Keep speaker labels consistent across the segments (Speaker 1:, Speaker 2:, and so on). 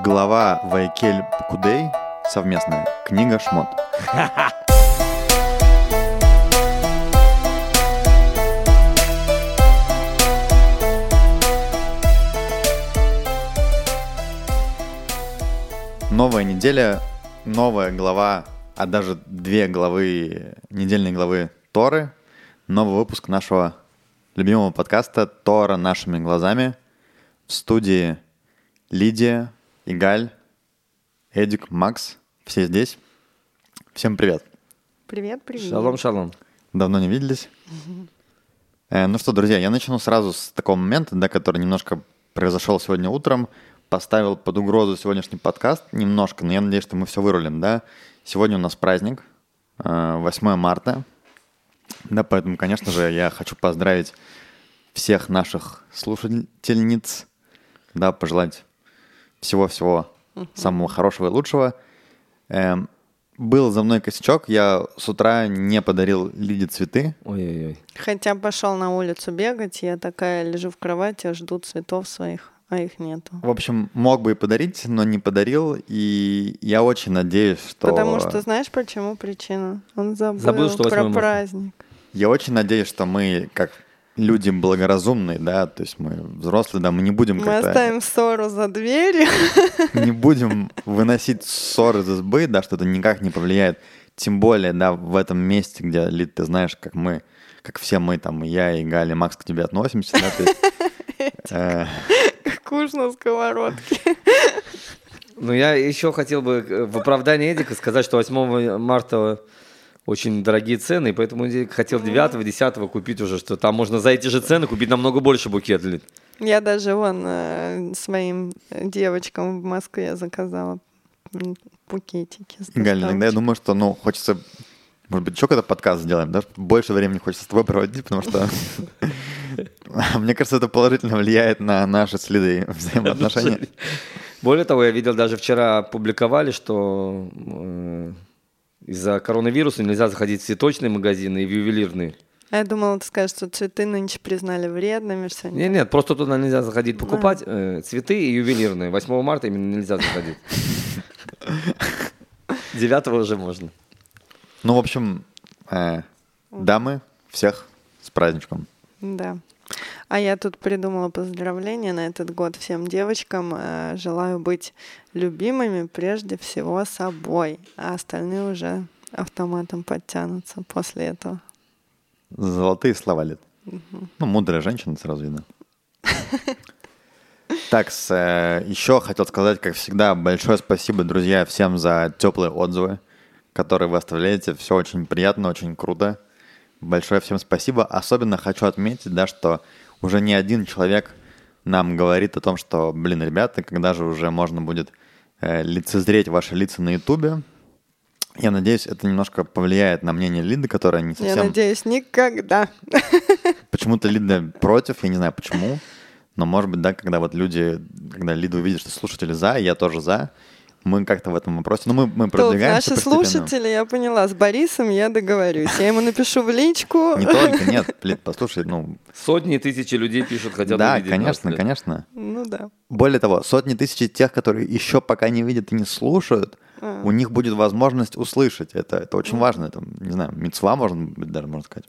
Speaker 1: Глава Вайкель Кудей совместная. Книга Шмот. Новая неделя, новая глава, а даже две главы, недельные главы Торы. Новый выпуск нашего любимого подкаста «Тора нашими глазами». В студии Лидия, Игаль, Эдик, Макс. Все здесь. Всем привет.
Speaker 2: Привет, привет.
Speaker 3: Шалом, шалом.
Speaker 1: Давно не виделись. Э, ну что, друзья, я начну сразу с такого момента, да, который немножко произошел сегодня утром. Поставил под угрозу сегодняшний подкаст немножко, но я надеюсь, что мы все вырулим, да. Сегодня у нас праздник, э, 8 марта. Да, поэтому, конечно же, я хочу поздравить всех наших слушательниц, да, пожелать всего-всего самого хорошего и лучшего. Эм, был за мной косячок, я с утра не подарил Лиде цветы.
Speaker 3: Ой-ой-ой.
Speaker 2: Хотя пошел на улицу бегать, я такая лежу в кровати, жду цветов своих, а их нету.
Speaker 1: В общем, мог бы и подарить, но не подарил, и я очень надеюсь, что...
Speaker 2: Потому что знаешь, почему причина? Он забыл,
Speaker 3: Забыл, что 8
Speaker 2: про праздник.
Speaker 1: Я очень надеюсь, что мы, как люди благоразумные, да, то есть мы взрослые, да, мы не будем
Speaker 2: Мы оставим ссору за дверью.
Speaker 1: не будем выносить ссоры из избы, да, что это никак не повлияет. Тем более, да, в этом месте, где, Лид, ты знаешь, как мы, как все мы, там, и я, и Галя, и Макс к тебе относимся, да, то есть, э,
Speaker 2: Как уж на сковородке.
Speaker 3: Ну, я еще хотел бы э, в оправдании Эдика сказать, что 8 марта очень дорогие цены, и поэтому Эдик хотел 9 10 купить уже, что там можно за эти же цены купить намного больше букет.
Speaker 2: Я даже вон э, своим девочкам в Москве заказала букетики. с
Speaker 1: Галя, иногда я думаю, что, ну, хочется, может быть, еще какой-то подкаст сделаем, да, больше времени хочется с тобой проводить, потому что, мне кажется, это положительно влияет на наши следы взаимоотношения.
Speaker 3: Более того, я видел, даже вчера публиковали, что э, из-за коронавируса нельзя заходить в цветочные магазины и в ювелирные.
Speaker 2: А я думала, ты скажешь, что цветы нынче признали вредными. Что
Speaker 3: Нет, нет, просто туда нельзя заходить покупать э, цветы и ювелирные. 8 марта именно нельзя заходить. 9 уже можно.
Speaker 1: Ну, в общем, э, дамы, всех с праздничком.
Speaker 2: Да. А я тут придумала поздравления на этот год всем девочкам. Э, Желаю быть любимыми прежде всего собой, а остальные уже автоматом подтянутся после этого.
Speaker 1: Золотые слова лет. Ну, мудрая женщина, сразу видно. Так, э, еще хотел сказать, как всегда, большое спасибо, друзья, всем за теплые отзывы, которые вы оставляете. Все очень приятно, очень круто. Большое всем спасибо. Особенно хочу отметить, да, что уже не один человек нам говорит о том, что, блин, ребята, когда же уже можно будет э, лицезреть ваши лица на Ютубе. Я надеюсь, это немножко повлияет на мнение Лиды, которая не совсем...
Speaker 2: Я надеюсь, никогда.
Speaker 1: Почему-то Лида против, я не знаю почему. Но может быть, да, когда вот люди, когда Лида увидит, что слушатели за, я тоже за, мы как-то в этом вопросе, ну мы, мы продвигаемся
Speaker 2: наши
Speaker 1: постепенно.
Speaker 2: слушатели, я поняла, с Борисом я договорюсь. Я ему напишу в личку.
Speaker 1: Не только, нет, Лид, послушай, ну,
Speaker 3: Сотни тысячи людей пишут, хотят
Speaker 1: да,
Speaker 3: увидеть нас,
Speaker 1: конечно, конечно.
Speaker 2: Ну да.
Speaker 1: Более того, сотни тысяч тех, которые еще пока не видят и не слушают,
Speaker 2: А.
Speaker 1: у них будет возможность услышать. Это, это очень важно. Это, не знаю, мецва, можно быть, даже можно сказать.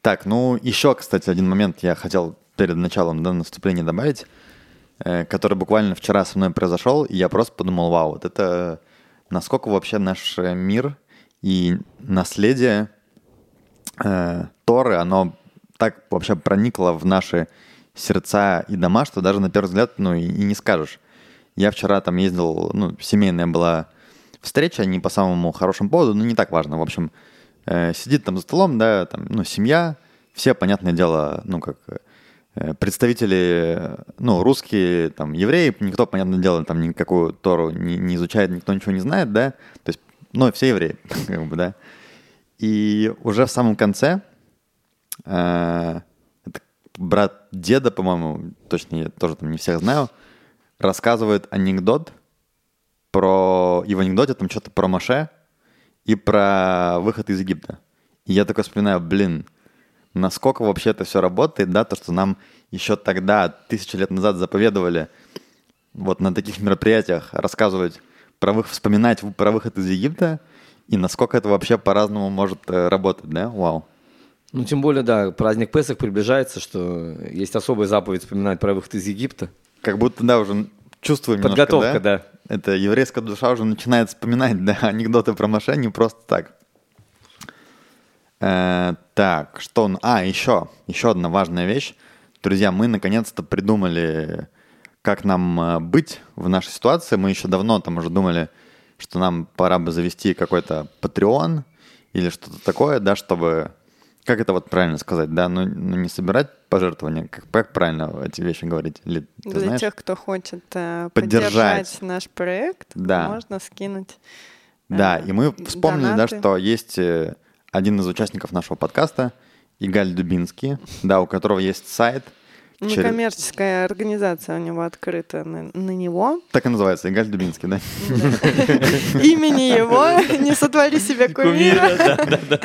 Speaker 1: Так, ну еще, кстати, один момент я хотел перед началом да, наступления добавить, который буквально вчера со мной произошел, и я просто подумал, вау, вот это насколько вообще наш э, мир и наследие э, Торы, оно так вообще проникло в наши сердца и дома, что даже на первый взгляд, ну, и, и не скажешь. Я вчера там ездил, ну, семейная была встреча, не по самому хорошему поводу, но не так важно. В общем, э, сидит там за столом, да, там, ну, семья, все, понятное дело, ну, как э, представители, э, ну, русские, там, евреи, никто, понятное дело, там, никакую Тору не, не изучает, никто ничего не знает, да, то есть, ну, все евреи, как бы, да. И уже в самом конце э, брат деда, по-моему, точно я тоже там не всех знаю, рассказывает анекдот про... И в анекдоте там что-то про Маше и про выход из Египта. И я такой вспоминаю, блин, насколько вообще это все работает, да, то, что нам еще тогда, тысячи лет назад заповедовали вот на таких мероприятиях рассказывать про выход, вспоминать про выход из Египта и насколько это вообще по-разному может э, работать, да? Вау.
Speaker 3: Ну, тем более, да, праздник Песах приближается, что есть особая заповедь вспоминать про выход из Египта.
Speaker 1: Как будто, да, уже чувствуем
Speaker 3: Подготовка,
Speaker 1: немножко, да?
Speaker 3: да.
Speaker 1: Это еврейская душа уже начинает вспоминать, да, анекдоты про Маше не просто так. Э, так, что... он- А, еще, еще одна важная вещь. Друзья, мы наконец-то придумали, как нам э, быть в нашей ситуации. Мы еще давно там уже думали, что нам пора бы завести какой-то Patreon или что-то такое, да, чтобы... Как это вот правильно сказать, да? Ну, ну, не собирать пожертвования, как, как правильно эти вещи говорить? Или ты
Speaker 2: Для
Speaker 1: знаешь?
Speaker 2: тех, кто хочет э,
Speaker 1: Поддержать.
Speaker 2: поддержать наш проект,
Speaker 1: Да.
Speaker 2: можно скинуть.
Speaker 1: Да,
Speaker 2: э,
Speaker 1: и мы вспомнили, да,
Speaker 2: донаты.
Speaker 1: что есть э, один из участников нашего подкаста, Игаль Дубинский, да, у которого есть сайт. через-
Speaker 2: Некоммерческая организация у него открыта на, на него.
Speaker 1: Так и называется, Игаль Дубинский, да?
Speaker 2: Имени его не сотвори себе кумира.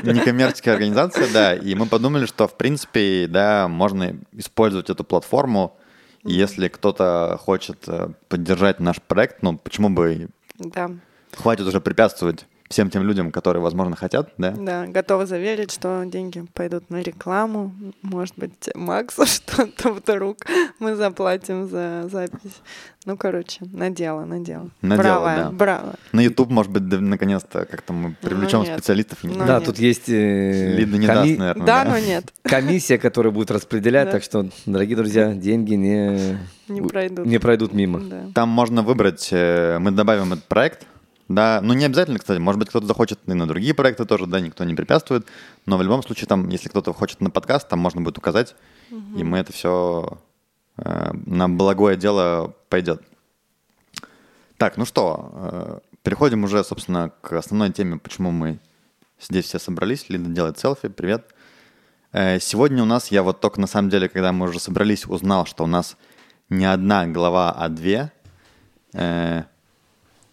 Speaker 1: Некоммерческая организация, да, и мы подумали, что, в принципе, да, можно использовать эту платформу, если кто-то хочет э, поддержать наш проект, ну, почему бы
Speaker 2: Да,
Speaker 1: хватит уже препятствовать всем тем людям, которые, возможно, хотят, да?
Speaker 2: да, готова заверить, что деньги пойдут на рекламу. Может быть, Максу что-то вдруг мы заплатим за запись. Ну, короче, на дело, на дело.
Speaker 1: На дело,
Speaker 2: браво,
Speaker 1: да.
Speaker 2: браво.
Speaker 1: На YouTube, может быть, да, наконец-то как-то мы привлечем
Speaker 2: Ну, нет.
Speaker 1: специалистов.
Speaker 2: Ну,
Speaker 3: да,
Speaker 2: нет.
Speaker 3: тут есть э,
Speaker 1: Лида не
Speaker 3: коми-
Speaker 1: даст, наверное.
Speaker 2: Да, но нет,
Speaker 3: комиссия, которая будет распределять,
Speaker 2: Да.
Speaker 3: так что, дорогие друзья, деньги не,
Speaker 2: не пройдут.
Speaker 3: не пройдут мимо.
Speaker 2: Да.
Speaker 1: Там можно выбрать, э, мы добавим этот проект, да, ну не обязательно, кстати, может быть, кто-то захочет и на другие проекты тоже, да, никто не препятствует, но в любом случае там, если кто-то хочет на подкаст, там можно будет указать, и мы это все на благое дело пойдет. Так, ну что, э, переходим уже, собственно, к основной теме, почему мы здесь все собрались. Лида делает селфи, привет. Э, Сегодня у нас, я вот только на самом деле, когда мы уже собрались, узнал, что у нас не одна глава, а две. Э,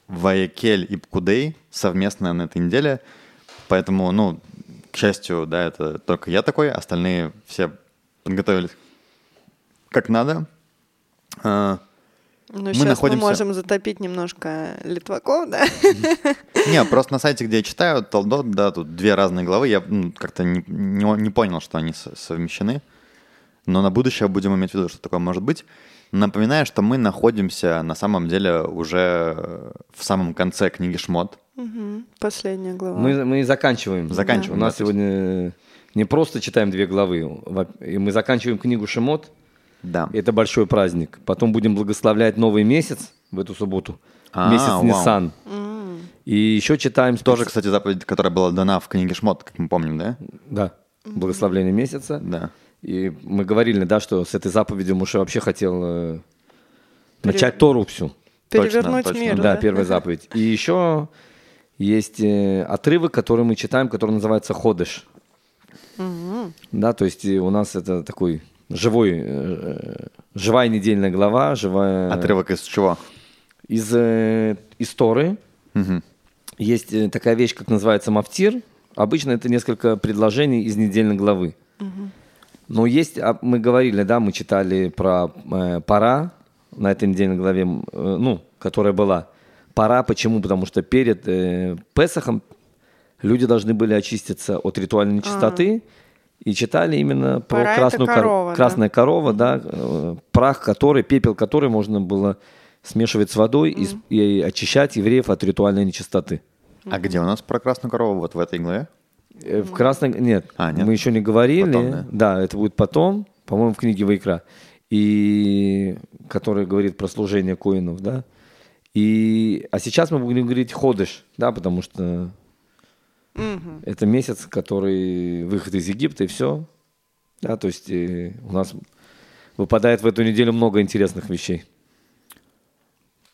Speaker 1: Ваякель и Пкудей совместно на этой неделе. Поэтому, ну, к счастью, да, это только я такой, остальные все подготовились как надо. Э,
Speaker 2: Ну,
Speaker 1: Мы
Speaker 2: сейчас мы,
Speaker 1: находимся-
Speaker 2: можем затопить немножко литваков, да?
Speaker 1: Не, просто на сайте, где я читаю, Толдот, да, тут две разные главы, я ну, как-то не, не- не понял, что они со- совмещены. Но на будущее будем иметь в виду, что такое может быть. Напоминаю, что мы находимся на самом деле уже э, в самом конце книги Шмот.
Speaker 2: Мгм. Последняя глава.
Speaker 3: Мы, мы заканчиваем.
Speaker 1: Заканчиваем,
Speaker 3: У нас
Speaker 1: да,
Speaker 3: сегодня не просто читаем две главы, и мы заканчиваем книгу Шемот.
Speaker 1: Да.
Speaker 3: Это большой праздник. Потом будем благословлять новый месяц в эту субботу.
Speaker 1: А,
Speaker 3: месяц
Speaker 1: вау.
Speaker 3: Нисан. И еще читаем
Speaker 1: Тоже, кстати, заповедь, которая была дана в книге Шмот, как мы помним, да?
Speaker 3: Да, благословление месяца.
Speaker 1: Да.
Speaker 3: И мы говорили, да, что с этой заповедью Муше вообще хотел э, начать Тору всю.
Speaker 2: Перевернуть
Speaker 1: точно,
Speaker 2: мир,
Speaker 3: Да,
Speaker 2: да?
Speaker 3: первая заповедь. И еще есть э, отрывок, который мы читаем, который называется Ходыш. Да, то есть э, у нас это такой живой, э, живая недельная глава, живая...
Speaker 1: Отрывок из чего?
Speaker 3: Из, э, из Торы.
Speaker 1: Мгм.
Speaker 3: Есть э, такая вещь, как называется мафтир. Обычно это несколько предложений из недельной главы. Но есть, а, мы говорили, да, мы читали про э, пора на этой недельной главе, э, ну, которая была. Пора, почему? Потому что перед э, Песохом люди должны были очиститься от ритуальной нечистоты и читали именно про
Speaker 2: Пора
Speaker 3: красную кор-
Speaker 2: корова, да?
Speaker 3: красная корова, да, э, прах который, пепел который можно было смешивать с водой и и, очищать евреев от ритуальной нечистоты.
Speaker 1: А где у нас про красную корову? Вот в этой главе?
Speaker 3: Э, В красной... Нет,
Speaker 1: А, нет?
Speaker 3: мы еще не говорили.
Speaker 1: Потом, да?
Speaker 3: это будет потом, по-моему, в книге Вайкра. И... Который говорит про служение коинов, да. И... А сейчас мы будем говорить ходыш, да, потому что
Speaker 2: Мгм.
Speaker 3: это месяц, который выход из Египта, и все. Да, то есть э, у нас выпадает в эту неделю много интересных вещей.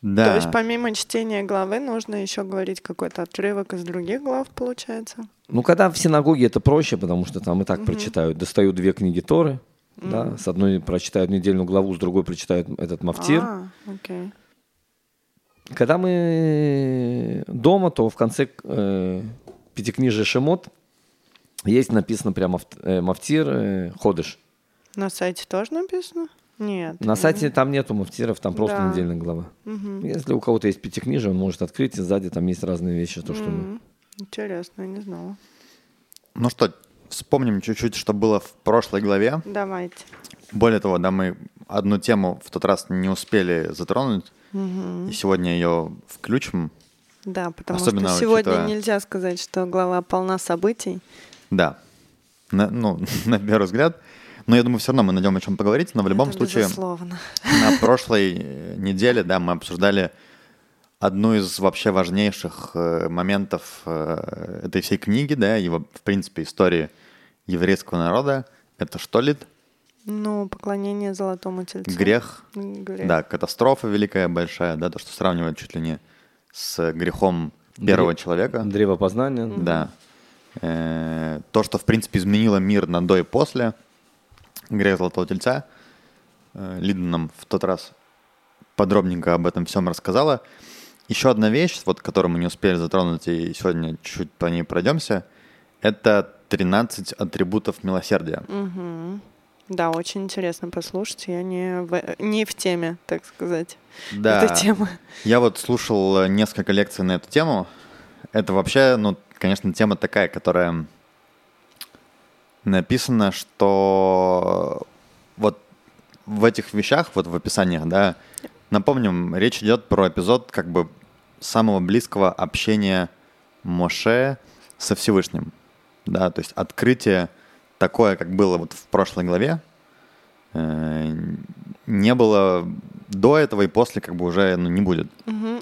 Speaker 1: Да.
Speaker 2: То есть помимо чтения главы нужно еще говорить какой-то отрывок из других глав, получается?
Speaker 3: Ну, когда в синагоге это проще, потому что там и так прочитают. Достают две книги Торы, да, с одной прочитают недельную главу, с другой прочитают этот мафтир.
Speaker 2: А, окей.
Speaker 3: Когда мы дома, то в конце э, пятикнижия Шемот есть написано прямо э, мафтир э, ходыш.
Speaker 2: На сайте тоже написано? Нет.
Speaker 3: На сайте там нету муфтиров, там просто
Speaker 2: Да.
Speaker 3: недельная глава.
Speaker 2: Мгм.
Speaker 3: Если у кого-то есть пятикнижие, он может открыть, и сзади там есть разные вещи, то, что... мы-
Speaker 2: М, Интересно, я не знала.
Speaker 1: Ну что, вспомним чуть-чуть, что было в прошлой главе.
Speaker 2: Давайте.
Speaker 1: Более того, да, мы одну тему в тот раз не успели затронуть, и сегодня ее включим.
Speaker 2: Да, потому
Speaker 1: Особенно
Speaker 2: что сегодня
Speaker 1: учитывая-
Speaker 2: нельзя сказать, что глава полна событий.
Speaker 1: Да, на, ну, на первый взгляд. Но я думаю, все равно мы найдем о чем поговорить. Но в любом
Speaker 2: Это
Speaker 1: случае,
Speaker 2: Безусловно.
Speaker 1: на прошлой э, неделе, да, мы обсуждали одну из вообще важнейших э, моментов э, этой всей книги, да, и, во- в принципе, истории еврейского народа. Это что ли?
Speaker 2: Ну, поклонение золотому тельцу.
Speaker 1: Грех,
Speaker 2: Грех.
Speaker 1: да, катастрофа великая, большая, да, то, что сравнивают чуть ли не с грехом первого
Speaker 3: Дре-
Speaker 1: человека.
Speaker 3: Древо познания.
Speaker 1: Да. Э, То, что, в принципе, изменило мир на до и после. Грех Золотого Тельца. Э, Лида нам в тот раз подробненько об этом всем рассказала. Еще одна вещь, вот, которую мы не успели затронуть, и сегодня чуть-чуть по ней пройдемся, это 13 атрибутов милосердия.
Speaker 2: Мгм. Да, очень интересно послушать. Я не в, не в теме, так сказать,
Speaker 1: Да.
Speaker 2: этой темы.
Speaker 1: Я вот слушал несколько лекций на эту тему. Это вообще, ну, конечно, тема такая, которая написано, что вот в этих вещах, вот в описаниях, да, напомним, речь идет про эпизод как бы самого близкого общения Моше со Всевышним. Да, то есть открытие такое, как было вот в прошлой главе, э, не было до этого и после как бы уже ну, не будет.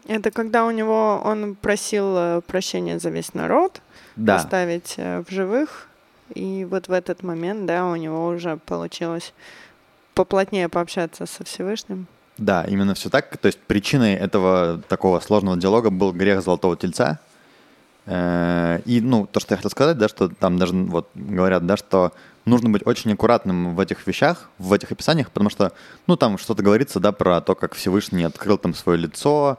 Speaker 2: Это когда у него он просил э, прощения за весь народ,
Speaker 1: Да,
Speaker 2: оставить э, в живых. И вот в этот момент, да, у него уже получилось поплотнее пообщаться со Всевышним.
Speaker 1: да, именно все так. То есть причиной этого такого сложного диалога был грех Золотого Тельца. Э, И, ну, то, что я хотел сказать, да, что там даже вот говорят, да, что нужно быть очень аккуратным в этих вещах, в этих описаниях, потому что, ну, там что-то говорится, да, про то, как Всевышний открыл там свое лицо,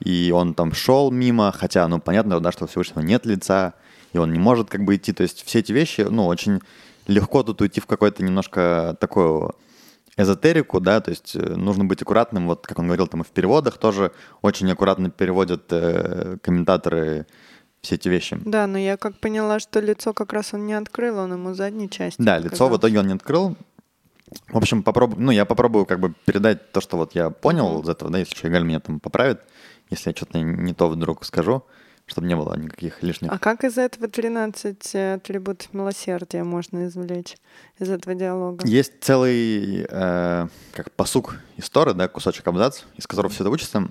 Speaker 1: и он там шел мимо, хотя, ну, понятно, да, что у Всевышнего нет лица, и он не может как бы идти. То есть все эти вещи, ну, очень легко тут уйти в какой-то немножко такую эзотерику, да, то есть э, нужно быть аккуратным, вот как он говорил там и в переводах тоже очень аккуратно переводят э, комментаторы все эти вещи.
Speaker 2: Да, но я как поняла, что лицо как раз он не открыл, он ему задней части.
Speaker 1: Да, лицо в
Speaker 2: показал.
Speaker 1: итоге он не открыл. В общем, попробую, ну, я попробую как бы передать то, что вот я понял из этого, да, если что, Игаль меня там поправит, если я что-то не то вдруг скажу, чтобы не было никаких лишних.
Speaker 2: А как из этого 13 атрибутов милосердия можно извлечь из этого диалога?
Speaker 1: Есть целый, э, как посук истории, да, кусочек абзац, из которого все это учится.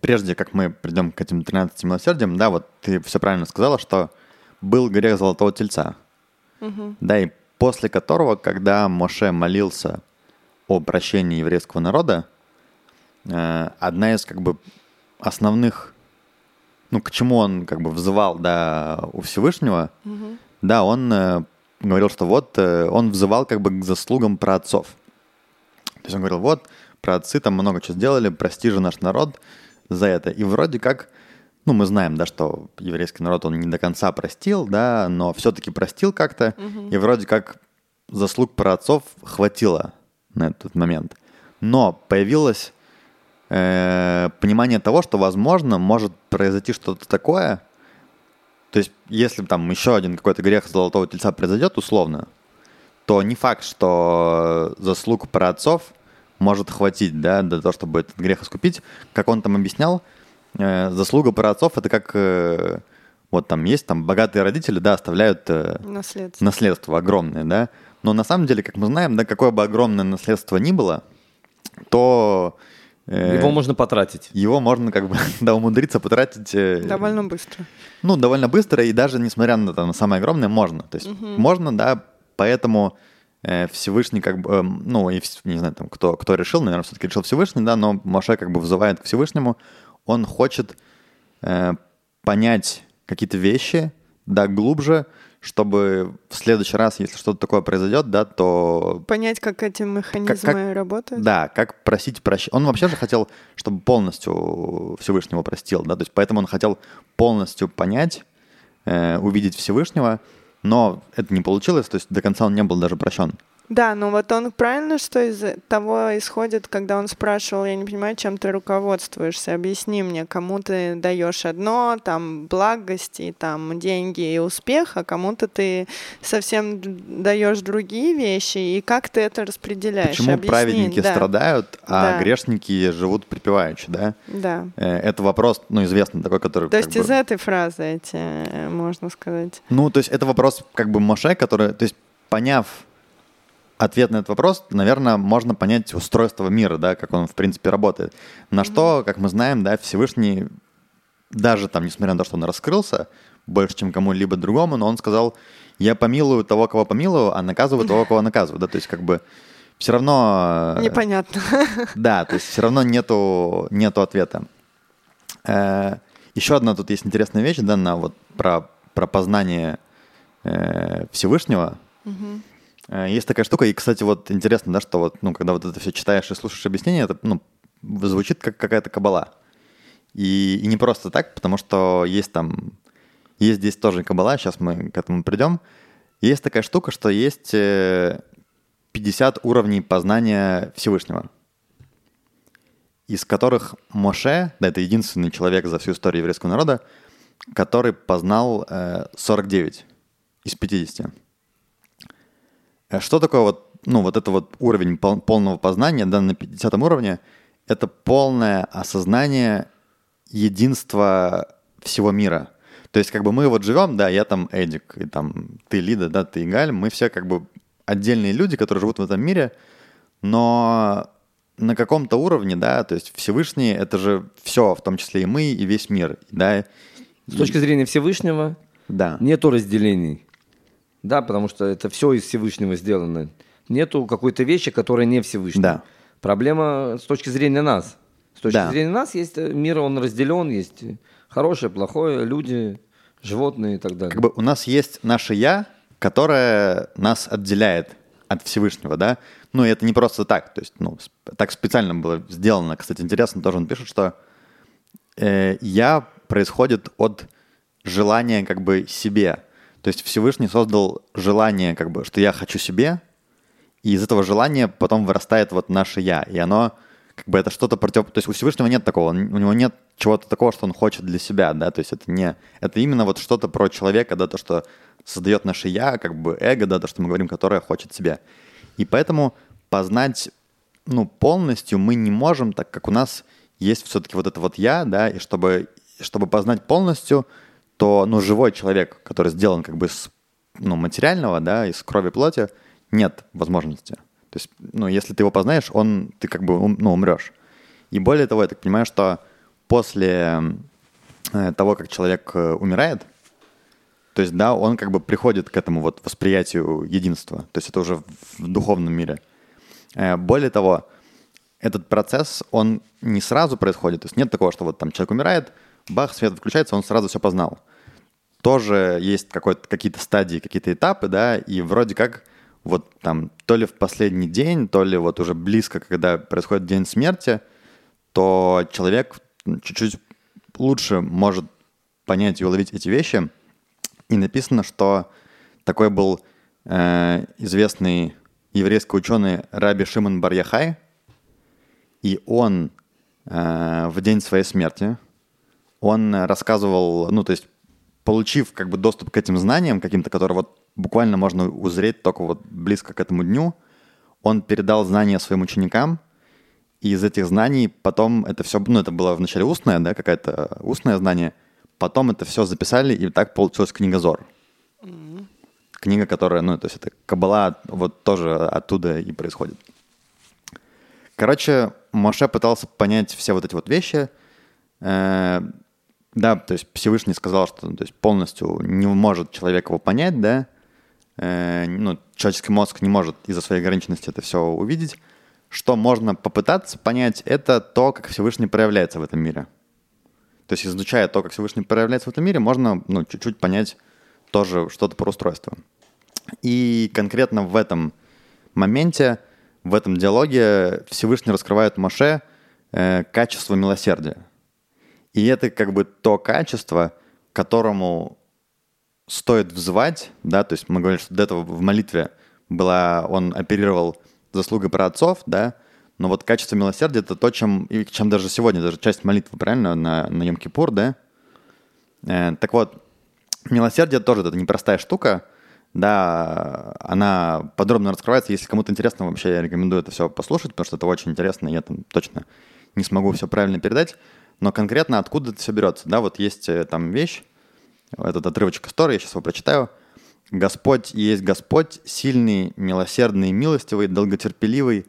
Speaker 1: Прежде как мы придем к этим 13 милосердиям, да, вот ты все правильно сказала, что был грех Золотого Тельца,
Speaker 2: Мгм.
Speaker 1: да, и после которого, когда Моше молился о прощении еврейского народа, э, одна из как бы основных, ну, к чему он как бы взывал, да, у Всевышнего,
Speaker 2: Мгм.
Speaker 1: да, он э, говорил, что вот э, он взывал как бы к заслугам праотцов. То есть он говорил, вот, праотцы там много чего сделали, прости же наш народ за это. И вроде как, ну, мы знаем, да, что еврейский народ, он не до конца простил, да, но все-таки простил как-то, и вроде как заслуг праотцов хватило на этот момент. Но появилось э, понимание того, что, возможно, может произойти что-то такое, то есть, если там еще один какой-то грех золотого тельца произойдет условно, то не факт, что заслуг праотцов может хватить, да, для того, чтобы этот грех искупить. Как он там объяснял, э, заслуга праотцов это как э, вот там есть там богатые родители, да, оставляют э,
Speaker 2: Наследство.
Speaker 1: наследство огромное, да. Но на самом деле, как мы знаем, да, какое бы огромное наследство ни было, то
Speaker 3: Его можно потратить.
Speaker 1: его можно как бы да, умудриться потратить э,
Speaker 2: Довольно быстро.
Speaker 1: ну, довольно быстро, и даже несмотря на, там, самое огромное, можно. То есть можно, да, поэтому э, Всевышний как бы, э, ну, и, не знаю, там, кто, кто решил, наверное, все-таки решил Всевышний, да, но Моше как бы взывает к Всевышнему, он хочет э, понять какие-то вещи, да, глубже, чтобы в следующий раз, если что-то такое произойдет, да, то
Speaker 2: Понять, как эти механизмы работают.
Speaker 1: да, как просить прощения. Он вообще же хотел, чтобы полностью Всевышнего простил, да, то есть поэтому он хотел полностью понять, э, увидеть Всевышнего, но это не получилось, то есть до конца он не был даже прощен.
Speaker 2: Да, но вот он правильно, что из того исходит, когда он спрашивал, я не понимаю, чем ты руководствуешься, объясни мне, кому ты даешь одно, там, благости, там, деньги и успех, а кому-то ты совсем даешь другие вещи, и как ты это распределяешь?
Speaker 1: Почему
Speaker 2: Объясни,
Speaker 1: праведники
Speaker 2: да.
Speaker 1: страдают, а
Speaker 2: Да.
Speaker 1: грешники живут припеваючи, да?
Speaker 2: Да.
Speaker 1: Э, Это вопрос, ну, известный такой, который...
Speaker 2: То есть
Speaker 1: бы-
Speaker 2: из этой фразы эти, э, можно сказать.
Speaker 1: Ну, то есть это вопрос как бы Моше, который, то есть поняв ответ на этот вопрос, наверное, можно понять устройство мира, да, как он в принципе работает. На что, как мы знаем, да, Всевышний, даже там, несмотря на то, что он раскрылся больше, чем кому-либо другому, но он сказал, я помилую того, кого помилую, а наказываю того, кого наказываю, да, то есть как бы все равно... э,
Speaker 2: Непонятно.
Speaker 1: да, то есть все равно нету, нету ответа. Э, еще одна тут есть интересная вещь, да, на вот про, про познание э, Всевышнего. Э, Есть такая штука, и, кстати, вот интересно, да, что вот, ну, когда вот это все читаешь и слушаешь объяснение, это, ну, звучит как какая-то кабала. И, и не просто так, потому что есть там, есть здесь тоже кабала, сейчас мы к этому придем. Есть такая штука, что есть э, 50 уровней познания Всевышнего, из которых Моше, да, это единственный человек за всю историю еврейского народа, который познал э, 49 из 50. Э, Что такое вот, ну, вот это вот уровень пол- полного познания, да, на 50 уровне, это полное осознание единства всего мира. То есть как бы мы вот живем, да, я там Эдик, и там ты Лида, да, ты Галь, мы все как бы отдельные люди, которые живут в этом мире, но на каком-то уровне, да, то есть Всевышний — это же все, в том числе и мы, и весь мир, да.
Speaker 3: С точки зрения Всевышнего
Speaker 1: Да.
Speaker 3: нету разделений. Да, потому что это все из Всевышнего сделано. Нету какой-то вещи, которая не Всевышняя.
Speaker 1: Да.
Speaker 3: Проблема с точки зрения нас. С точки
Speaker 1: Да.
Speaker 3: зрения нас есть э, мир, он разделен, есть хорошее, плохое, люди, животные и так далее.
Speaker 1: Как бы у нас есть наше «я», которое нас отделяет от Всевышнего, да? Ну, и это не просто так, то есть, ну, так специально было сделано. Кстати, интересно, тоже он пишет, что э, «я» происходит от желания как бы себе. То есть Всевышний создал желание, как бы, что я хочу себе, и из этого желания потом вырастает вот наше «я». И оно, как бы это что-то против... То есть у Всевышнего нет такого, у него нет чего-то такого, что он хочет для себя, да, то есть это не... Это именно вот что-то про человека, да, то, что создает наше «я», как бы эго, да, то, что мы говорим, которое хочет себя. И поэтому познать, ну, полностью мы не можем, так как у нас есть все-таки вот это вот «я», да, и чтобы, чтобы познать полностью, то, ну, живой человек, который сделан как бы из, ну, материального, да, из крови плоти, нет возможности. То есть, ну, если ты его познаешь, он, ты как бы, ну, умрешь. И более того, я так понимаю, что после э, того, как человек э, умирает, то есть, да, он как бы приходит к этому вот восприятию единства. То есть это уже в духовном мире. Э, Более того, этот процесс, он не сразу происходит. То есть нет такого, что вот там человек умирает, бах, свет включается, он сразу все познал. Тоже есть какой-то, какие-то стадии, какие-то этапы, да, и вроде как вот там то ли в последний день, то ли вот уже близко, когда происходит день смерти, то человек чуть-чуть лучше может понять и уловить эти вещи. И написано, что такой был э, известный еврейский ученый Раби Шимон Барьяхай, и он э, в день своей смерти, он рассказывал, ну, то есть, получив как бы доступ к этим знаниям каким-то, которые вот буквально можно узреть только вот близко к этому дню, он передал знания своим ученикам, и из этих знаний потом это все, ну, это было вначале устное, да, какое-то устное знание, потом это все записали, и так получилась книга Зор. Книга, которая, ну, то есть это Кабала вот тоже оттуда и происходит. Короче, Моше пытался понять все вот эти вот вещи. Э, да, то есть Всевышний сказал, что то есть полностью не может человек его понять, да. Э, ну, человеческий мозг не может из-за своей ограниченности это все увидеть. Что можно попытаться понять, это то, как Всевышний проявляется в этом мире. То есть, изучая то, как Всевышний проявляется в этом мире, можно ну, чуть-чуть понять тоже что-то про устройство. И конкретно в этом моменте, в этом диалоге Всевышний раскрывает Моше э, качество милосердия. И это как бы то качество, которому стоит взывать, да, то есть мы говорим, что до этого в молитве была, он оперировал заслугой про отцов, да, но вот качество милосердия это то, чем, и чем даже сегодня, даже часть молитвы, правильно, на, на Йом-Кипур, да? Э, так вот, милосердие тоже это непростая штука, да, она подробно раскрывается. Если кому-то интересно, вообще я рекомендую это все послушать, потому что это очень интересно, я там точно не смогу все правильно передать. Но конкретно откуда это все берется, да, вот есть э, там вещь, этот отрывочек истории, я сейчас его прочитаю. «Господь есть Господь, сильный, милосердный, милостивый, долготерпеливый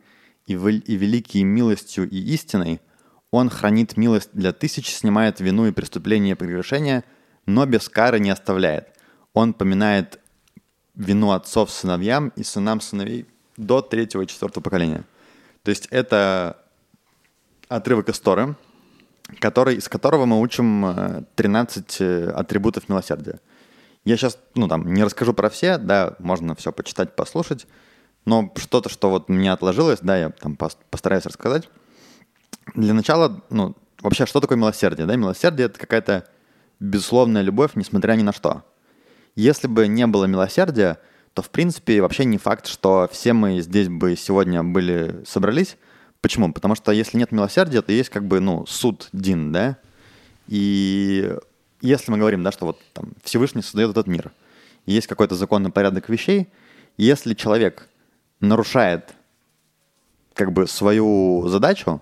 Speaker 1: и, и великий милостью и истиной. Он хранит милость для тысяч, снимает вину и преступления и прегрешения, но без кары не оставляет. Он поминает вину отцов сыновьям и сынам сыновей до третьего и четвертого поколения. То есть это отрывок истории, который, из которого мы учим 13 э, э, атрибутов милосердия. Я сейчас, ну там, не расскажу про все, да, можно все почитать, послушать, но что-то, что вот мне отложилось, да, я там постараюсь рассказать. Для начала, ну, вообще, что такое милосердие, да? Милосердие — это какая-то безусловная любовь, несмотря ни на что. Если бы не было милосердия, то, в принципе, вообще не факт, что все мы здесь бы сегодня были, собрались. Почему? Потому что если нет милосердия, то есть как бы, ну, суд Дин, да? И если мы говорим, да, что вот там Всевышний создает этот мир, есть какой-то законный порядок вещей, если человек нарушает как бы свою задачу,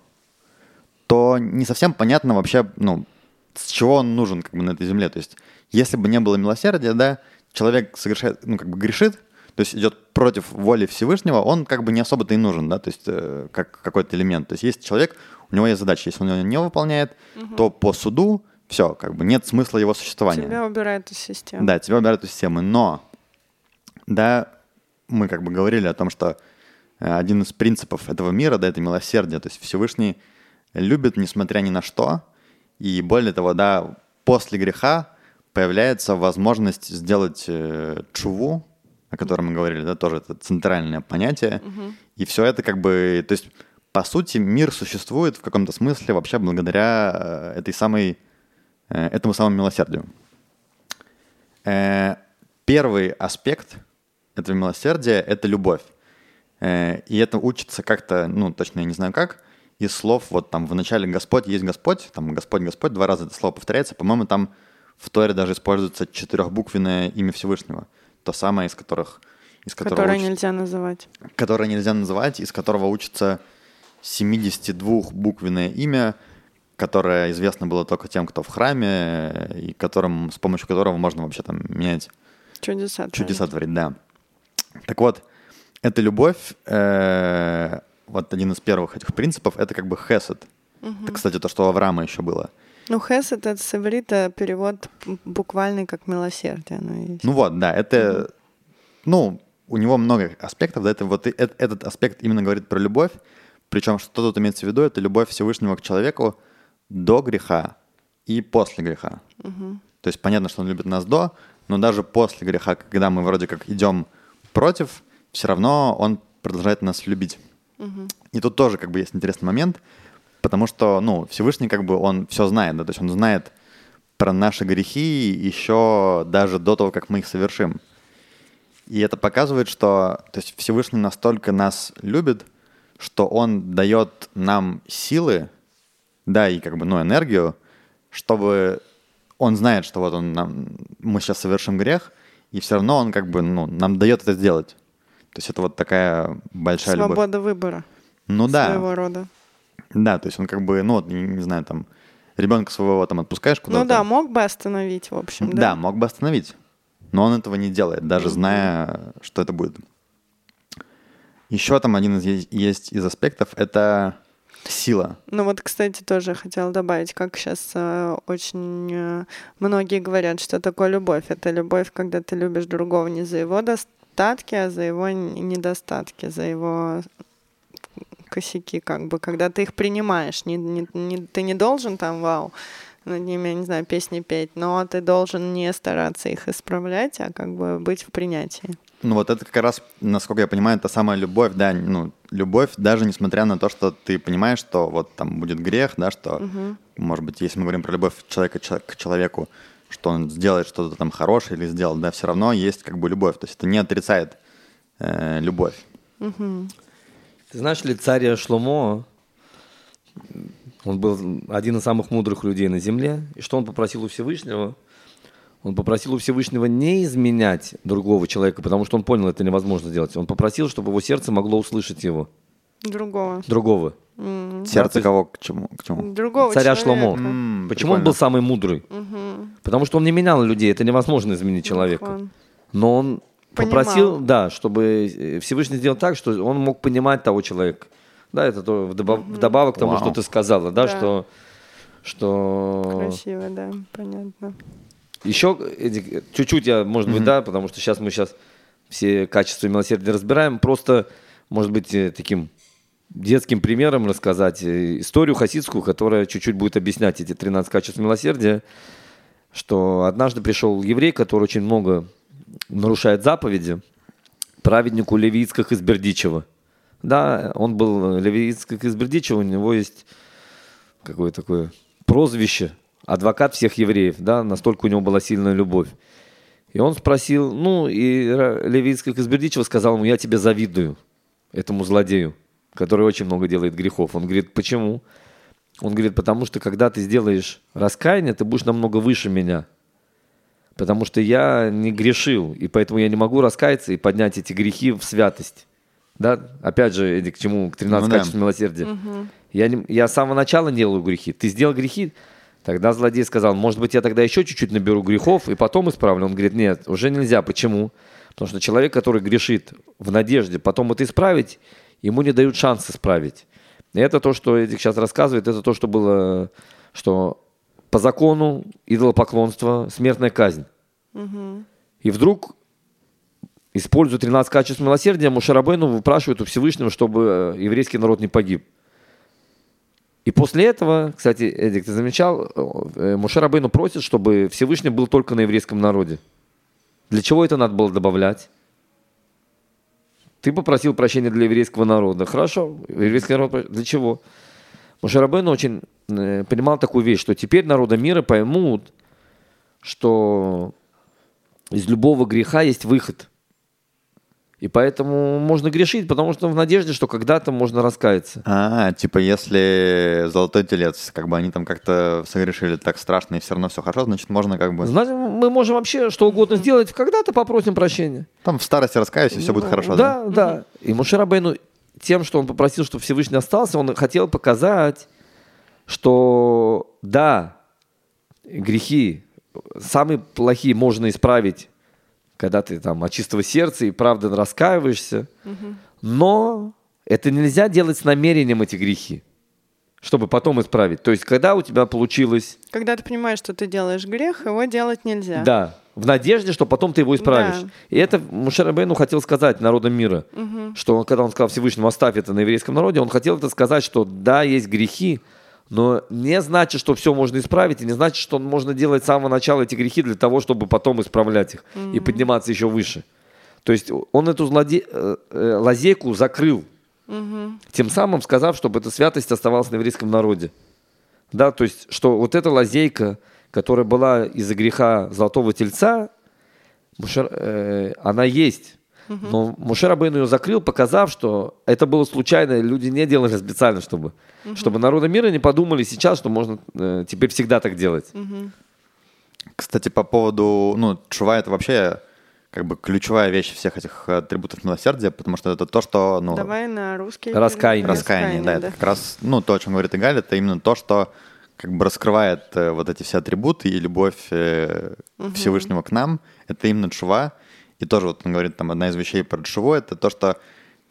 Speaker 1: то не совсем понятно вообще, ну, с чего он нужен как бы на этой земле. То есть если бы не было милосердия, да, человек совершает, ну, как бы грешит, то есть идет против воли Всевышнего, он как бы не особо-то и нужен, да, то есть э, как какой-то элемент. То есть есть человек, у него есть задача, если он ее не выполняет, угу. то по суду все, как бы нет смысла его существования.
Speaker 2: Тебя убирают из системы.
Speaker 1: Да, тебя убирают из системы, но, да, мы как бы говорили о том, что э, один из принципов этого мира, да, это милосердие, то есть Всевышний любит, несмотря ни на что, и более того, да, после греха появляется возможность сделать э, чуву, о котором мы говорили, да, тоже это центральное понятие. Угу. И все это как бы, то есть, по сути, мир существует в каком-то смысле вообще благодаря э, этой самой, э, этому самому милосердию. Э, первый аспект этого милосердия — это любовь. И это учится как-то, ну, точно я не знаю как, из слов, вот там в начале «Господь есть Господь», там «Господь, Господь», два раза это слово повторяется, по-моему, там в Торе даже используется четырехбуквенное имя Всевышнего. То самое, из которых... Из
Speaker 2: которого которое уч... нельзя называть.
Speaker 1: Которое нельзя называть, из которого учится 72-буквенное имя, которое известно было только тем, кто в храме, и которым, с помощью которого можно вообще там менять...
Speaker 2: Чудеса
Speaker 1: Чудеса творить, да. Так вот, эта любовь, э, вот один из первых этих принципов, это как бы хесед. Угу. Это, кстати, то, что у Авраама еще было.
Speaker 2: Ну, хэс это с иврита перевод буквальный как милосердие.
Speaker 1: Ну, ну вот, да, это, ну, у него много аспектов, да, это вот этот, этот аспект именно говорит про любовь, причем что тут имеется в виду, это любовь Всевышнего к человеку до греха и после греха. Угу. То есть понятно, что он любит нас до, но даже после греха, когда мы вроде как идем против, все равно он продолжает нас любить. Угу. И тут тоже как бы есть интересный момент – Потому что, ну, Всевышний как бы он все знает, да, то есть он знает про наши грехи еще даже до того, как мы их совершим. И это показывает, что то есть Всевышний настолько нас любит, что он дает нам силы, да, и как бы, ну, энергию, чтобы он знает, что вот он нам, мы сейчас совершим грех, и все равно он как бы, ну, нам дает это сделать. То есть это вот такая большая
Speaker 2: Свобода
Speaker 1: любовь.
Speaker 2: Свобода выбора.
Speaker 1: Ну да.
Speaker 2: Своего рода.
Speaker 1: Да, то есть он как бы, ну, не, не знаю, там, ребенка своего там отпускаешь куда-то.
Speaker 2: Ну да, мог бы остановить, в общем, да.
Speaker 1: Да, мог бы остановить. Но он этого не делает, даже зная, что это будет. Еще там один из есть из аспектов это сила.
Speaker 2: Ну вот, кстати, тоже хотела добавить, как сейчас э, очень э, многие говорят, что такое любовь. Это любовь, когда ты любишь другого не за его достатки, а за его недостатки, за его косяки, как бы, когда ты их принимаешь. Не, не, не, ты не должен там, вау, над ними, я не знаю, песни петь, но ты должен не стараться их исправлять, а как бы быть в принятии.
Speaker 1: Ну вот это как раз, насколько я понимаю, это самая любовь, да, ну, любовь, даже несмотря на то, что ты понимаешь, что вот там будет грех, да, что, угу. может быть, если мы говорим про любовь человека к человеку, что он сделает что-то там хорошее или сделал, да, все равно есть как бы любовь, то есть это не отрицает э, любовь.
Speaker 3: Ты знаешь ли царя Шломо? Он был один из самых мудрых людей на земле. И что он попросил у Всевышнего? Он попросил у Всевышнего не изменять другого человека, потому что он понял, это невозможно сделать. Он попросил, чтобы его сердце могло услышать его,
Speaker 2: Другого.
Speaker 3: другого.
Speaker 1: Сердце
Speaker 3: то есть-
Speaker 1: кого к чему? К чему?
Speaker 2: Другого
Speaker 3: Царя
Speaker 2: человека.
Speaker 3: Шломо.
Speaker 1: М,
Speaker 3: Почему он
Speaker 1: прикольно.
Speaker 3: был самый мудрый? Потому что он не менял людей, это невозможно изменить человека.
Speaker 2: он
Speaker 3: Но он
Speaker 2: Понимал.
Speaker 3: попросил, да, чтобы э, Всевышний сделал так, что он мог понимать того человека. Да, это то, вдобав- вдобавок к тому,
Speaker 1: Вау.
Speaker 3: что ты сказала, да,
Speaker 2: Да.
Speaker 3: что, что
Speaker 2: Красиво, да, понятно.
Speaker 3: еще чуть-чуть я, может быть, да, потому что сейчас мы сейчас все качества милосердия разбираем, просто, может быть, э, таким детским примером рассказать э, историю хасидскую, которая чуть-чуть будет объяснять эти 13 качеств милосердия, что однажды пришел еврей, который очень много нарушает заповеди, праведнику Левицких из Бердичева. Да, он был Левицких из Бердичева, у него есть какое такое прозвище, адвокат всех евреев, да, настолько у него была сильная любовь. И он спросил, ну, и Левицких из Бердичева сказал ему, я тебе завидую, этому злодею, который очень много делает грехов. Он говорит, почему? Он говорит, потому что когда ты сделаешь раскаяние, ты будешь намного выше меня. Потому что я не грешил, и поэтому я не могу раскаяться и поднять эти грехи в святость. Да? Опять же, Эдик, к чему? К 13
Speaker 1: Ну да.
Speaker 3: качеств милосердия. Я, не- я с самого начала делаю грехи. Ты сделал грехи? Тогда злодей сказал, может быть, я тогда еще чуть-чуть наберу грехов и потом исправлю. Он говорит, нет, уже нельзя. Почему? Потому что человек, который грешит в надежде потом это исправить, ему не дают шанс исправить. И это то, что Эдик сейчас рассказывает, это то, что было, что по закону идолопоклонство, смертная казнь. И вдруг, используя 13 качеств милосердия, Мушарабейну выпрашивает у Всевышнего, чтобы э, еврейский народ не погиб. И после этого, кстати, Эдик, ты замечал, э, Мушарабейну просит, чтобы Всевышний был только на еврейском народе. Для чего это надо было добавлять? Ты попросил прощения для еврейского народа. Хорошо, еврейский народ... Для чего? Мушарабейну очень э, понимал такую вещь, что теперь народы мира поймут, что из любого греха есть выход. И поэтому можно грешить, потому что в надежде, что когда-то можно раскаяться.
Speaker 1: А, типа если золотой телец, как бы они там как-то согрешили так страшно и все равно все хорошо, значит можно как бы
Speaker 3: Знаете, мы можем вообще что угодно сделать, когда-то попросим прощения.
Speaker 1: там в старости раскаюсь и все будет хорошо, да?
Speaker 3: Да, да. И Мушарабейну тем, что он попросил, чтобы Всевышний остался, он хотел показать, что да, грехи самые плохие можно исправить, когда ты там от чистого сердца и правда раскаиваешься, но это нельзя делать с намерением эти грехи, чтобы потом исправить. То есть, когда у тебя получилось
Speaker 2: Когда ты понимаешь, что ты делаешь грех, его делать нельзя.
Speaker 3: да, в надежде, что потом ты его исправишь.
Speaker 2: Да.
Speaker 3: И это Мушарабейну хотел сказать народам мира, что он, когда он сказал Всевышнему оставь это на еврейском народе, он хотел это сказать, что да, есть грехи, но не значит, что все можно исправить, и не значит, что можно делать с самого начала эти грехи для того, чтобы потом исправлять их и подниматься еще выше. То есть он эту злоде- э, э, лазейку закрыл, тем самым сказав, чтобы эта святость оставалась на еврейском народе. Да, то есть, что вот эта лазейка, которая была из-за греха золотого тельца, Мушер- э, она есть. Но Мушер Абейн ее закрыл, показав, что это было случайно, люди не делали специально, чтобы, чтобы народы мира не подумали сейчас, что можно э, теперь всегда так делать.
Speaker 1: Кстати, по поводу, ну, чува это вообще как бы ключевая вещь всех этих атрибутов милосердия, потому что это то, что, ну,
Speaker 2: Давай на русский.
Speaker 3: Раскаяние.
Speaker 1: раскаяние, да, это как раз, ну, то, о чем говорит Игаль, это именно то, что как бы раскрывает э, вот эти все атрибуты и любовь э, Всевышнего к нам, это именно чува. И тоже вот он говорит, там, одна из вещей про чуву, это то, что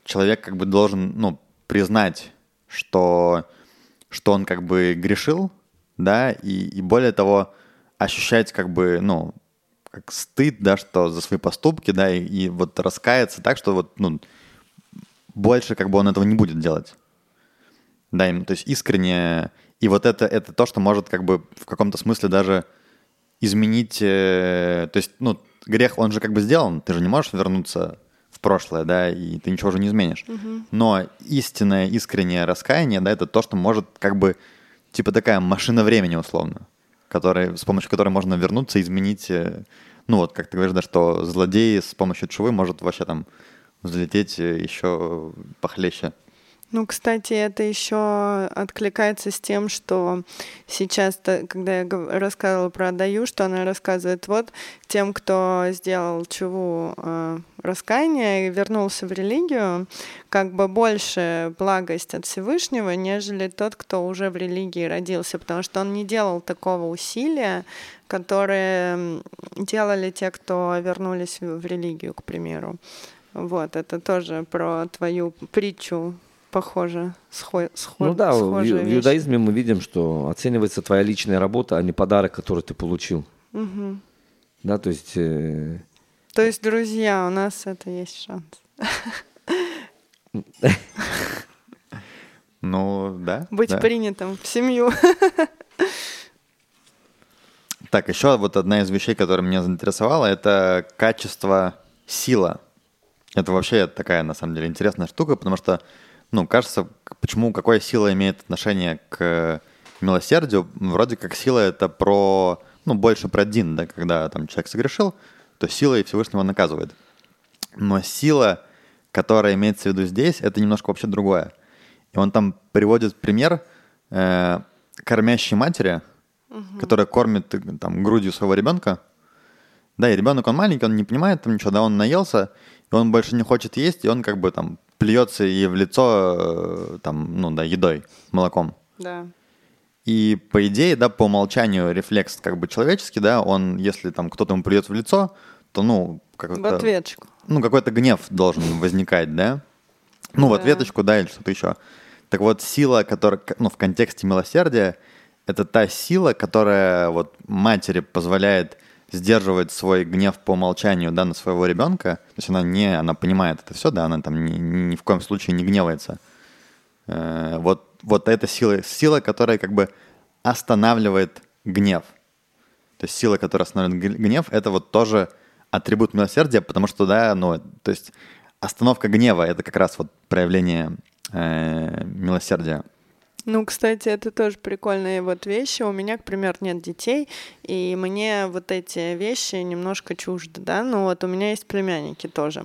Speaker 1: человек как бы должен, ну, признать, что, что он как бы грешил, да, и, и более того, ощущать как бы, ну, как стыд, да, что за свои поступки, да, и, и вот раскаяться так, что вот, ну, больше как бы он этого не будет делать. Да, именно, то есть искренне. И вот это, это то, что может как бы в каком-то смысле даже изменить... э, то есть, ну, грех, он же как бы сделан, ты же не можешь вернуться в прошлое, да, и ты ничего уже не изменишь. Но истинное, искреннее раскаяние, да, это то, что может как бы, типа такая машина времени условно, которая, с помощью которой можно вернуться, изменить... э, ну вот, как ты говоришь, да, что злодей с помощью чувы может вообще там взлететь еще похлеще.
Speaker 2: Ну, кстати, это еще откликается с тем, что сейчас, когда я рассказывала про Даю, что она рассказывает, вот тем, кто сделал чуву э, раскаяния и вернулся в религию, как бы больше благость от Всевышнего, нежели тот, кто уже в религии родился, потому что он не делал такого усилия, которое делали те, кто вернулись в религию, к примеру. Вот, это тоже про твою притчу похоже, схо- схо-
Speaker 3: Ну да, в, в иудаизме мы видим, что оценивается твоя личная работа, а не подарок, который ты получил.
Speaker 2: Угу.
Speaker 3: Да, то есть... Э...
Speaker 2: То есть, друзья, у нас это есть шанс.
Speaker 1: Ну, да.
Speaker 2: Быть
Speaker 1: да.
Speaker 2: принятым в семью.
Speaker 1: Так, еще вот одна из вещей, которая меня заинтересовала, это качество сила. Это вообще такая, на самом деле, интересная штука, потому что ну, кажется, почему, какая сила имеет отношение к милосердию, вроде как сила это про, ну, больше про Дин, да, когда там человек согрешил, то сила и Всевышнего наказывает. Но сила, которая имеется в виду здесь, это немножко вообще другое. И он там приводит пример э, кормящей матери, угу. которая кормит там грудью своего ребенка. Да, и ребенок, он маленький, он не понимает там ничего, да, он наелся, и он больше не хочет есть, и он как бы там плюется ей в лицо э, там, ну да, едой, молоком.
Speaker 2: Да.
Speaker 1: И по идее, да, по умолчанию рефлекс как бы человеческий, да, он, если там кто-то ему плюет в лицо, то, ну,
Speaker 2: как-то... В ответочку.
Speaker 1: Ну, какой-то гнев должен возникать, да? Ну, в ответочку, да, или что-то еще. Так вот, сила, которая, ну, в контексте милосердия, это та сила, которая вот матери позволяет сдерживает свой гнев по умолчанию, да, на своего ребенка, то есть она не, она понимает это все, да, она там ни, ни в коем случае не гневается. Э, вот, вот эта сила, сила, которая как бы останавливает гнев. То есть сила, которая останавливает гнев, это вот тоже атрибут милосердия, потому что, да, ну, то есть остановка гнева — это как раз вот проявление э, милосердия.
Speaker 2: Ну, кстати, это тоже прикольные вот вещи. У меня, к примеру, нет детей, и мне вот эти вещи немножко чужды, да. Ну вот у меня есть племянники тоже.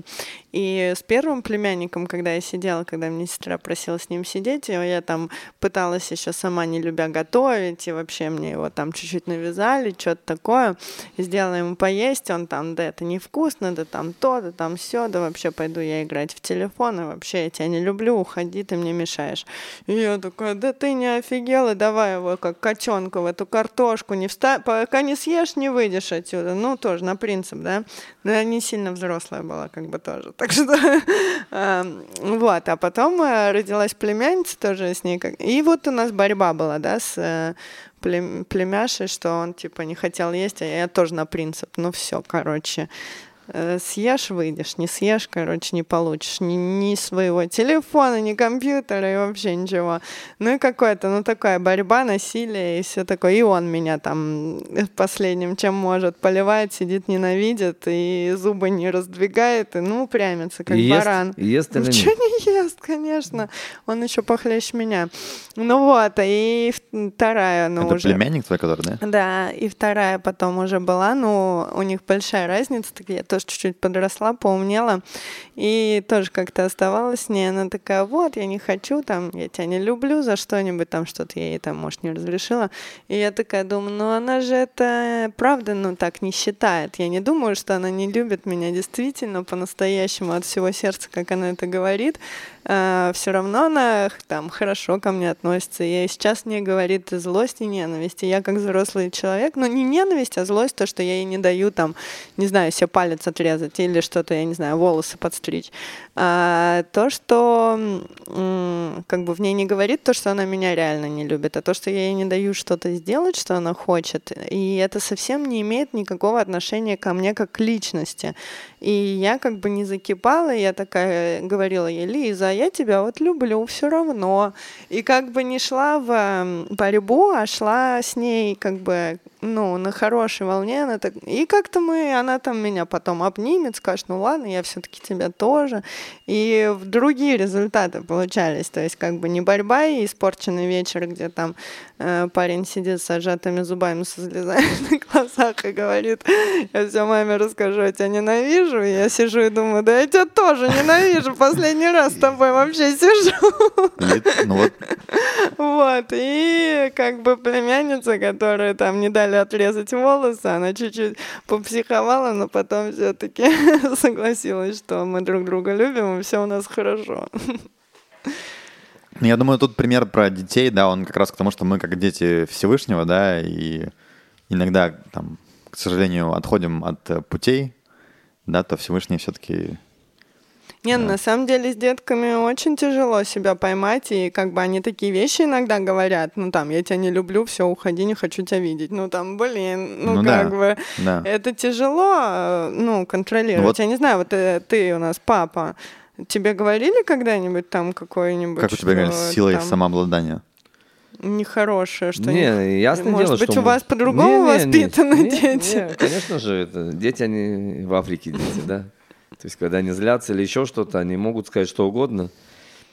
Speaker 2: И с первым племянником, когда я сидела, когда мне сестра просила с ним сидеть, я там пыталась еще сама не любя готовить, и вообще мне его там чуть-чуть навязали, что-то такое. Сделала ему поесть, он там, да это невкусно, да там то, да там все, да вообще пойду я играть в телефон, и вообще я тебя не люблю, уходи, ты мне мешаешь. И я такая, да ты не офигела, давай его как котенка в эту картошку, не вста... пока не съешь, не выйдешь отсюда. Ну, тоже на принцип, да. Но я не сильно взрослая была, как бы тоже. Так что, вот. А потом э, родилась племянница тоже с ней. И вот у нас борьба была, да, с э, племяшей, что он, типа, не хотел есть, а я тоже на принцип. Ну, все, короче. Э, съешь, выйдешь, не съешь, короче, не получишь ни, ни своего телефона, ни компьютера и вообще ничего. Ну и какое-то, ну такая борьба, насилие и все такое. И он меня там последним, чем может, поливает, сидит, ненавидит и зубы не раздвигает, и ну прямится, как
Speaker 3: и
Speaker 2: баран.
Speaker 3: Ест, ест или
Speaker 2: Ничего не ест, конечно. Он еще похлеще меня. Ну вот, и вторая, ну
Speaker 1: Это
Speaker 2: уже...
Speaker 1: племянник твой, который, да?
Speaker 2: Да, и вторая потом уже была, ну, у них большая разница, так я тоже чуть-чуть подросла, поумнела, и тоже как-то оставалась с ней. Она такая, вот, я не хочу, там, я тебя не люблю за что-нибудь, там, что-то я ей там, может, не разрешила. И я такая думаю, ну, она же это правда, ну, так не считает. Я не думаю, что она не любит меня действительно по-настоящему от всего сердца, как она это говорит. А, все равно она там хорошо ко мне относится. И сейчас мне говорит злость и ненависть. И я как взрослый человек, ну, не ненависть, а злость, то, что я ей не даю там, не знаю, себе палец отрезать или что-то, я не знаю, волосы подстричь. А, то, что как бы в ней не говорит то, что она меня реально не любит, а то, что я ей не даю что-то сделать, что она хочет. И это совсем не имеет никакого отношения ко мне как к личности. И я как бы не закипала, я такая говорила ей, Лиза, я тебя вот люблю все равно. И как бы не шла в борьбу, а шла с ней как бы ну, на хорошей волне, она так... И как-то мы, она там меня потом обнимет, скажет, ну ладно, я все-таки тебя тоже. И в другие результаты получались. То есть как бы не борьба и испорченный вечер, где там э, парень сидит с сжатыми зубами, со слезами на глазах и говорит, я все маме расскажу, я тебя ненавижу. И я сижу и думаю, да я тебя тоже ненавижу, последний раз с тобой вообще сижу. Ну вот. Вот, и как бы племянница, которая там не дали отрезать волосы, она чуть-чуть попсиховала, но потом все-таки согласилась, что мы друг друга любим, и все у нас хорошо.
Speaker 1: Ну, я думаю, тут пример про детей, да, он как раз к тому, что мы как дети Всевышнего, да, и иногда там, к сожалению, отходим от путей, да, то Всевышний все-таки
Speaker 2: нет, да. на самом деле с детками очень тяжело себя поймать, и как бы они такие вещи иногда говорят, ну там, я тебя не люблю, все, уходи, не хочу тебя видеть. Ну там, блин, ну, ну как да, бы, да. это тяжело, э, ну, контролировать. Вот. Я не знаю, вот э, ты у нас папа, тебе говорили когда-нибудь там какой-нибудь...
Speaker 1: Как у тебя говорили, сила там... самообладания?
Speaker 2: нехорошее, что
Speaker 3: не, не ясное
Speaker 2: может
Speaker 3: дело,
Speaker 2: быть
Speaker 3: что
Speaker 2: у вас по-другому воспитаны не, дети.
Speaker 3: Не, конечно же, это дети они в Африке дети, да. То есть, когда они злятся или еще что-то, они могут сказать что угодно.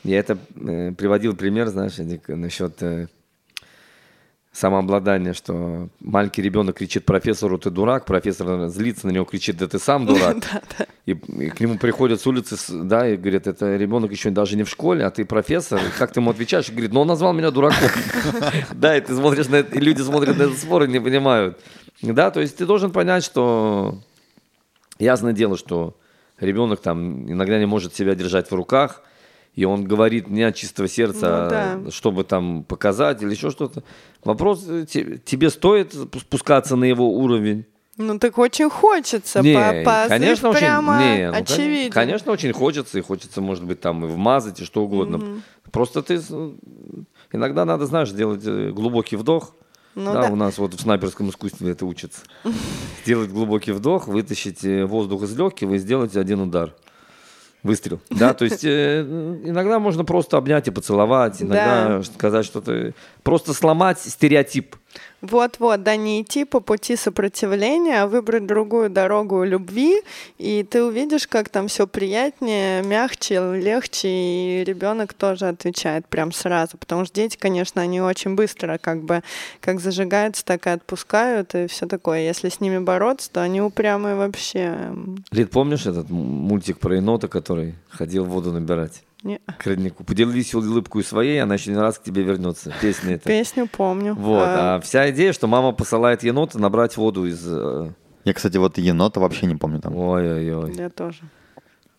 Speaker 3: Я это э, приводил пример, знаешь, Эдик, насчет э, самообладания, что маленький ребенок кричит профессору, ты дурак, профессор злится на него, кричит, да ты сам дурак. И, и к нему приходят с улицы, да, и говорят, это ребенок еще даже не в школе, а ты профессор, и как ты ему отвечаешь? И говорит, ну он назвал меня дураком. Да, и ты смотришь на это, и люди смотрят на этот спор и не понимают. Да, то есть ты должен понять, что ясное дело, что ребенок там иногда не может себя держать в руках, и он говорит не от чистого сердца, ну, да. чтобы там показать или еще что-то. Вопрос, э, тебе стоит спускаться на его уровень?
Speaker 2: Ну так очень хочется, не, по конечно, очень, прямо не, ну, очевидно.
Speaker 3: Конечно, очень хочется, и хочется, может быть, там и вмазать, и что угодно. Угу. Просто ты иногда надо, знаешь, делать э, глубокий вдох, ну, да, да, у нас вот в снайперском искусстве это учится. Сделать глубокий вдох, вытащить э, воздух из легких и сделать один удар. Выстрел. Да, то есть э, иногда можно просто обнять и поцеловать, иногда да. сказать что-то. Просто сломать стереотип.
Speaker 2: Вот-вот, да, не идти по пути сопротивления, а выбрать другую дорогу любви, и ты увидишь, как там все приятнее, мягче, легче, и ребенок тоже отвечает прям сразу, потому что дети, конечно, они очень быстро как бы как зажигаются, так и отпускают, и все такое. Если с ними бороться, то они упрямые вообще.
Speaker 3: Лид, помнишь этот мультик про енота, который ходил воду набирать?
Speaker 2: Не.
Speaker 3: К роднику. Поделись улыбку своей, она еще не раз к тебе вернется. Песня это.
Speaker 2: Песню помню.
Speaker 3: Вот. А... а вся идея, что мама посылает енота набрать воду из... Э,
Speaker 1: Я, кстати, вот енота вообще не помню там.
Speaker 3: Ой-ой-ой.
Speaker 2: Я тоже.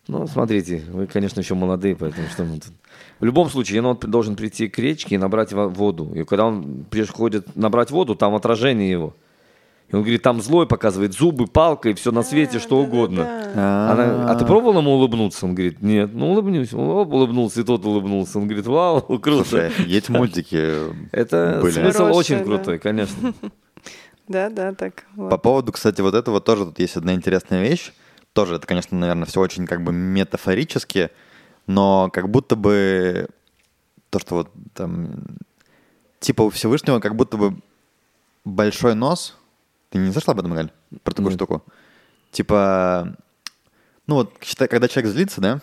Speaker 3: Ну, смотрите, вы, конечно, еще молодые, поэтому что мы тут... В любом случае, енот должен прийти к речке и набрать воду. И когда он приходит набрать воду, там отражение его. И он говорит, там злой показывает зубы, палка и все на свете, что угодно. Она, а ты пробовал ему улыбнуться? Он говорит, нет. Ну, улыбнись. Он улыбнулся, и тот улыбнулся. Он говорит, вау, круто.
Speaker 1: Есть мультики
Speaker 3: Это смысл очень крутой, конечно.
Speaker 2: Да, да, так.
Speaker 1: По поводу, кстати, вот этого тоже тут есть одна интересная вещь. Тоже это, конечно, наверное, все очень как бы метафорически, но как будто бы то, что вот там типа у Всевышнего как будто бы большой нос — ты не зашла об этом, Галь? Про такую mm. штуку? Типа, ну вот, считай, когда человек злится, да,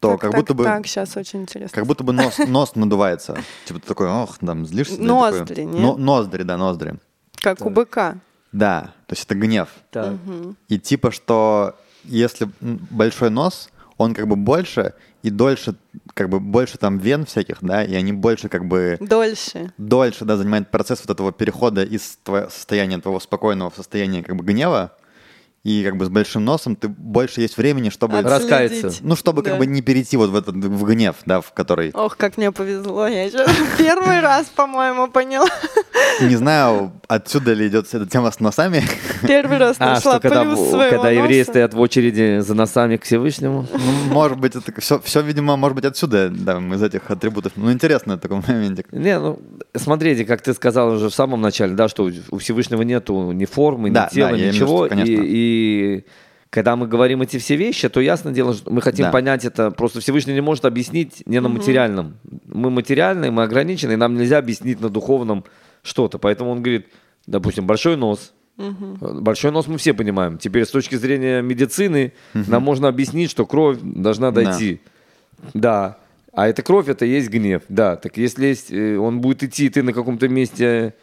Speaker 1: то так, как
Speaker 2: так,
Speaker 1: будто бы...
Speaker 2: Так, сейчас очень интересно.
Speaker 1: Как будто бы нос, нос надувается. Типа ты такой, ох, там, злишься.
Speaker 2: Ноздри, нет?
Speaker 1: Но, ноздри, да, ноздри.
Speaker 2: Как так. у быка.
Speaker 1: Да, то есть это гнев.
Speaker 3: Так.
Speaker 2: Угу.
Speaker 1: И типа, что если большой нос, он как бы больше, и дольше, как бы больше там вен всяких, да, и они больше как бы...
Speaker 2: Дольше.
Speaker 1: Дольше, да, занимает процесс вот этого перехода из твоего состояния, твоего спокойного в состояние как бы гнева, и как бы с большим носом ты больше есть времени, чтобы
Speaker 2: Отследить.
Speaker 3: раскаяться.
Speaker 1: Ну, чтобы да. как бы не перейти вот в этот в гнев, да, в который.
Speaker 2: Ох, как мне повезло, я еще первый раз, по-моему, поняла.
Speaker 1: Не знаю, отсюда ли идет эта тема с носами.
Speaker 2: Первый раз а, нашла
Speaker 3: а, что когда, когда евреи стоят в очереди за носами к Всевышнему.
Speaker 1: Ну, может быть, это все, все, видимо, может быть, отсюда, да, из этих атрибутов. Ну, интересно такой моментик.
Speaker 3: Не, ну, смотрите, как ты сказал уже в самом начале, да, что у Всевышнего нету ни формы, ни да, тела, да, ничего. Имею, что, и, и и когда мы говорим эти все вещи, то ясно дело, что мы хотим да. понять это. Просто Всевышний не может объяснить не на материальном. Мы материальные, мы ограничены, и нам нельзя объяснить на духовном что-то. Поэтому он говорит, допустим, большой нос. Большой нос мы все понимаем. Теперь с точки зрения медицины нам можно объяснить, что кровь должна
Speaker 1: Да.
Speaker 3: дойти. Да. А эта кровь, это есть гнев. Да. Так если есть, э, он будет идти, и ты на каком-то месте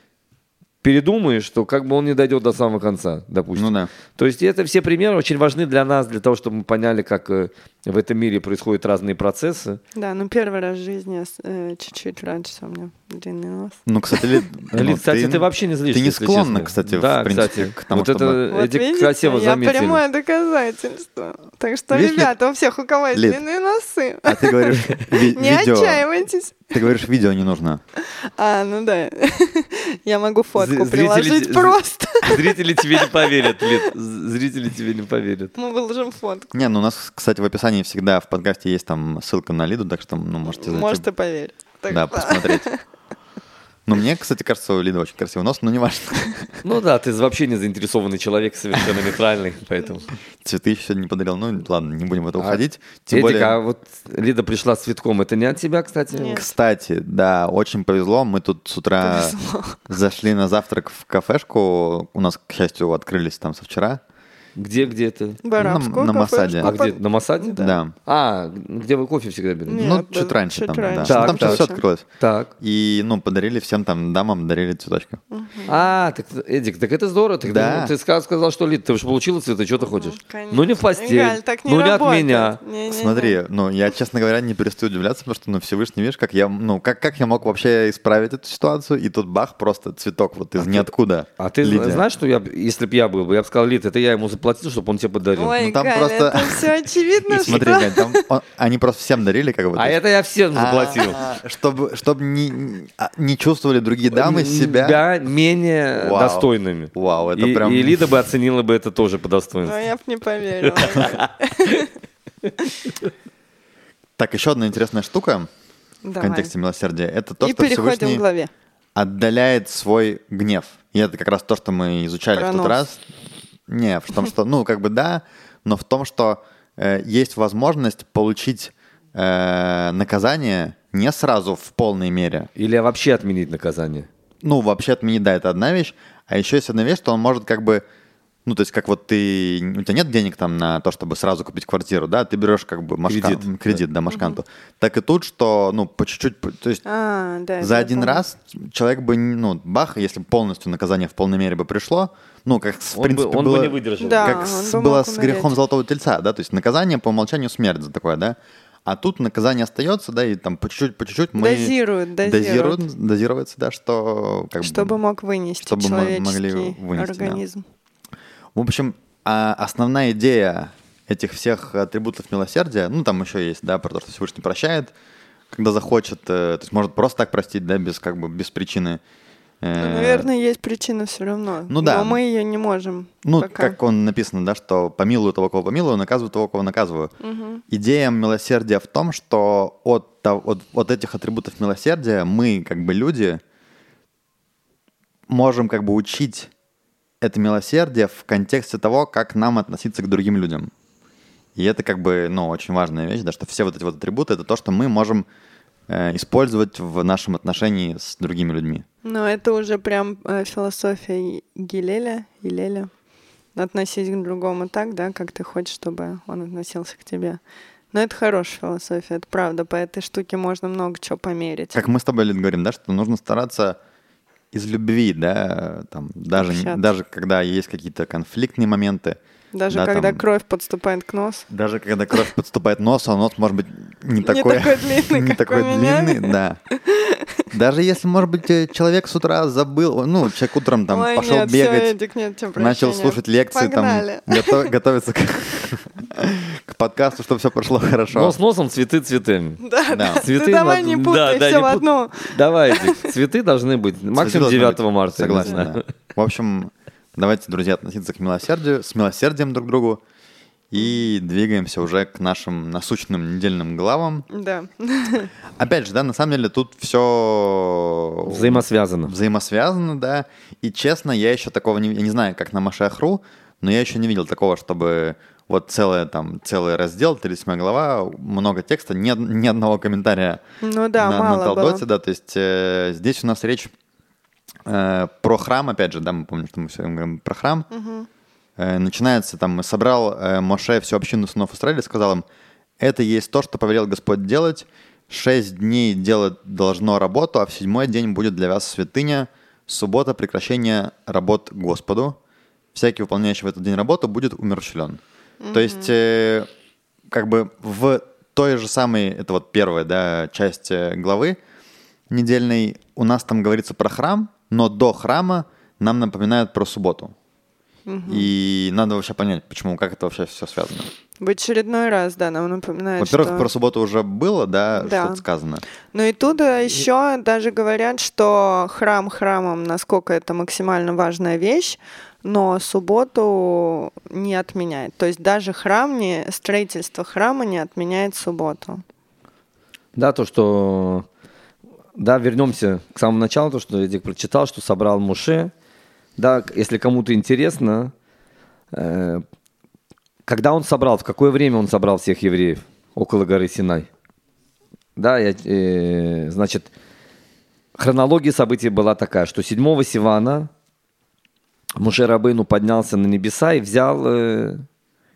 Speaker 3: передумаешь, что как бы он не дойдет до самого конца, допустим.
Speaker 1: Ну да.
Speaker 3: То есть это все примеры очень важны для нас, для того, чтобы мы поняли, как э, в этом мире происходят разные процессы.
Speaker 2: Да, ну первый раз в жизни я с- э, чуть-чуть раньше у меня длинный нос.
Speaker 1: Ну, кстати, Лид, ну,
Speaker 3: кстати, ты, вообще не злишься.
Speaker 1: Ты не склонна,
Speaker 3: честно.
Speaker 1: кстати,
Speaker 3: да,
Speaker 1: в принципе,
Speaker 3: кстати,
Speaker 1: к тому,
Speaker 3: вот
Speaker 1: чтобы...
Speaker 3: это
Speaker 2: Вот видите,
Speaker 3: красиво
Speaker 2: я
Speaker 3: заметили.
Speaker 2: прямое доказательство. Так что,
Speaker 1: Видишь,
Speaker 2: ребята, у всех, у кого есть
Speaker 1: Лид.
Speaker 2: длинные носы,
Speaker 1: А ты говоришь, ви-
Speaker 2: не
Speaker 1: видео...
Speaker 2: отчаивайтесь.
Speaker 1: Ты говоришь, видео не нужно.
Speaker 2: А, ну да. Я могу фотку
Speaker 3: З-
Speaker 2: приложить просто.
Speaker 3: Зрители тебе не поверят, Лид. Зрители тебе не поверят.
Speaker 2: Мы выложим фотку.
Speaker 1: Не, ну у нас, кстати, в описании всегда в подкасте есть там ссылка на Лиду, так что, ну, можете зайти.
Speaker 2: Может, и поверить. Так
Speaker 1: Да,
Speaker 2: что-
Speaker 1: посмотреть. Ну, мне, кстати, кажется, у Лиды очень красивый нос, но не важно.
Speaker 3: Ну да, ты вообще не заинтересованный человек, совершенно нейтральный, поэтому.
Speaker 1: Цветы еще сегодня не подарил. Ну, ладно, не будем в это
Speaker 3: А,
Speaker 1: уходить. Тем
Speaker 3: Эдик,
Speaker 1: более...
Speaker 3: а вот Лида пришла с цветком, это не от тебя, кстати?
Speaker 2: Нет.
Speaker 1: Кстати, да, очень повезло. Мы тут с утра
Speaker 2: Повезло.
Speaker 1: зашли на завтрак в кафешку. У нас, к счастью, открылись там со вчера.
Speaker 3: Где, где это?
Speaker 1: На
Speaker 2: кафешку
Speaker 1: Масаде.
Speaker 3: А где? На Масаде?
Speaker 1: Да.
Speaker 3: А, где вы кофе всегда берете?
Speaker 2: Нет,
Speaker 1: ну,
Speaker 2: да,
Speaker 1: чуть раньше
Speaker 2: чуть
Speaker 1: там, да.
Speaker 2: раньше.
Speaker 1: Ну,
Speaker 3: Так,
Speaker 1: там
Speaker 3: так.
Speaker 1: все открылось.
Speaker 3: Так.
Speaker 1: И, ну, подарили всем там дамам, дарили цветочки.
Speaker 3: А, так, Эдик, так это здорово. Так
Speaker 1: Да.
Speaker 3: ты, ты ска- сказал, что Лид, ты уж получила цветы, что ты хочешь?
Speaker 2: конечно.
Speaker 3: Ну не в постель,
Speaker 2: Галь, так не
Speaker 3: ну не от
Speaker 2: работает.
Speaker 3: меня.
Speaker 2: Не-не-не.
Speaker 1: Смотри, ну, я, честно говоря, не перестаю удивляться, потому что, ну, Всевышний, видишь, как я, ну, как, как я мог вообще исправить эту ситуацию, и тут бах, просто цветок вот из ниоткуда.
Speaker 3: А ты
Speaker 1: Лидия.
Speaker 3: знаешь, что я, если бы я был бы, я бы сказал, Лид, это я ему заплатил, чтобы он тебе подарил.
Speaker 2: Ой,
Speaker 1: Ну, там
Speaker 2: Галя,
Speaker 1: просто-
Speaker 2: это все очевидно,
Speaker 1: смотри,
Speaker 2: что...
Speaker 1: Там он- они просто всем дарили, как бы.
Speaker 3: А это я всем заплатил.
Speaker 1: А, Чтобы, чтобы не, не- а, не чувствовали другие дамы себя.
Speaker 3: Себя менее
Speaker 1: Вау.
Speaker 3: достойными.
Speaker 1: Вау, это
Speaker 3: и,
Speaker 1: прям-
Speaker 3: и Лида бы оценила бы это тоже по
Speaker 2: Ну,
Speaker 3: достоинству.
Speaker 2: я бы не поверила.
Speaker 1: Так, еще одна интересная штука в контексте милосердия. Это то,
Speaker 2: И
Speaker 1: что Всевышний
Speaker 2: главе.
Speaker 1: отдаляет свой гнев. И это как раз то, что мы изучали
Speaker 2: Про
Speaker 1: в тот раз. Не, в том, что, ну, как бы да, но в том, что э, есть возможность получить э, наказание не сразу в полной мере.
Speaker 3: Или вообще отменить наказание.
Speaker 1: Ну, вообще отменить, да, это одна вещь. А еще есть одна вещь, что он может как бы... Ну, то есть, как вот ты... У тебя нет денег там на то, чтобы сразу купить квартиру, да? Ты берешь как бы машка-
Speaker 3: Кредит.
Speaker 1: кредит да, машканту. Так и тут, что, ну, по чуть-чуть... То есть,
Speaker 2: А, да.
Speaker 1: за один
Speaker 2: помню.
Speaker 1: раз человек бы, ну, бах, если бы полностью наказание в полной мере бы пришло, ну, как, в
Speaker 3: Он бы-
Speaker 1: принципе,
Speaker 3: он бы
Speaker 1: было,
Speaker 3: не выдержал.
Speaker 2: Да,
Speaker 1: как
Speaker 2: он
Speaker 1: с-
Speaker 2: бы
Speaker 1: было с грехом золотого тельца, да, то есть наказание по умолчанию смерть за такое, да, а тут наказание остается, да, и там по чуть-чуть, по чуть-чуть мы...
Speaker 2: Дозируют, дозируют.
Speaker 1: Дозируют, дозируется, да, что... Как бы-
Speaker 2: Чтобы мог вынести
Speaker 1: чтобы мы могли
Speaker 2: человеческий
Speaker 1: вынести, да. В общем, а, основная идея этих всех атрибутов милосердия, ну, там еще есть, да, про то, что Всевышний прощает, когда захочет, э, то есть может просто так простить, да, без, как бы, без причины. Э,
Speaker 2: Ну, наверное, есть причина все равно.
Speaker 1: ну да.
Speaker 2: Но мы ее не можем.
Speaker 1: Ну,
Speaker 2: пока.
Speaker 1: как он написано, да, что помилую того, кого помилую, наказываю того, кого наказываю. Идея милосердия в том, что от, от, от этих атрибутов милосердия мы, как бы люди, можем как бы учить это милосердие в контексте того, как нам относиться к другим людям. И это как бы, ну, очень важная вещь, да, что все вот эти вот атрибуты — это то, что мы можем э, использовать в нашем отношении с другими людьми.
Speaker 2: Но это уже прям э, философия Гилеля, Илеля. Относись к другому так, да, как ты хочешь, чтобы он относился к тебе. Но это хорошая философия, это правда. По этой штуке можно много чего померить.
Speaker 1: Как мы с тобой, Лид, говорим, да, что нужно стараться из любви, да, там, даже, даже когда есть какие-то конфликтные моменты,
Speaker 2: Даже
Speaker 1: да,
Speaker 2: когда
Speaker 1: там-
Speaker 2: кровь подступает к носу.
Speaker 1: даже когда кровь подступает к носу, а нос может быть не такой,
Speaker 2: такой длинный,
Speaker 1: не такой длинный, да. Даже если, может быть, э, человек с утра забыл, ну, человек утром там
Speaker 2: Ой,
Speaker 1: пошел
Speaker 2: нет,
Speaker 1: бегать,
Speaker 2: Эдик, нет, тебе
Speaker 1: начал слушать лекции,
Speaker 2: Погнали.
Speaker 1: там, гото- готовиться к, к подкасту, чтобы все прошло хорошо.
Speaker 3: Нос носом, цветы цветами.
Speaker 2: Да.
Speaker 3: Цветы
Speaker 2: Ты давай не путай
Speaker 3: да,
Speaker 2: все
Speaker 3: не
Speaker 2: в одну.
Speaker 3: Давай, Эдик, цветы должны быть максимум
Speaker 1: Цветы
Speaker 3: 9
Speaker 1: должны быть.
Speaker 3: марта. не
Speaker 1: Согласен, да. В общем, давайте, друзья, относиться к милосердию, с милосердием друг к другу и двигаемся уже к нашим насущным недельным главам.
Speaker 2: Да.
Speaker 1: Опять же, да, на самом деле тут все
Speaker 3: Взаимосвязано.
Speaker 1: взаимосвязано, да. И честно, я еще такого не, я не знаю, как на Машахру, но я еще не видел такого, чтобы вот целое там целый раздел, 37 глава, много текста, ни, ни одного комментария
Speaker 2: Ну да,
Speaker 1: на,
Speaker 2: мало
Speaker 1: на Талдоте,
Speaker 2: было.
Speaker 1: да, то есть э, здесь у нас речь э, про храм, опять же, да, мы помним, что мы все говорим про храм. Э, начинается там, собрал э, Моше всю общину сынов Израиля, сказал им, это есть то, что повелел Господь делать. Шесть дней делать должно работу, а в седьмой день будет для вас святыня, суббота прекращение работ Господу. Всякий, выполняющий в этот день работу, будет умерщвлен. То есть, э, как бы в той же самой, это вот первая, да, часть э, главы недельной, у нас там говорится про храм, но до храма нам напоминают про субботу. И надо вообще понять, почему, как это вообще все связано.
Speaker 2: В очередной раз, да, нам напоминает,
Speaker 1: Во-первых,
Speaker 2: что...
Speaker 1: про субботу уже было, да,
Speaker 2: Да.
Speaker 1: что-то сказано.
Speaker 2: Ну и тут еще даже говорят, что храм храмом, насколько это максимально важная вещь, но субботу не отменяет. То есть даже храм не, строительство храма не отменяет субботу.
Speaker 3: Да, то, что... Да, вернемся к самому началу, то, что Эдик прочитал, что собрал Муше. Да, если кому-то интересно, э, когда он собрал, в какое время он собрал всех евреев около горы Синай? Да, я, э, значит, хронология событий была такая, что 7 Сивана Муше Рабейну поднялся на небеса и взял э,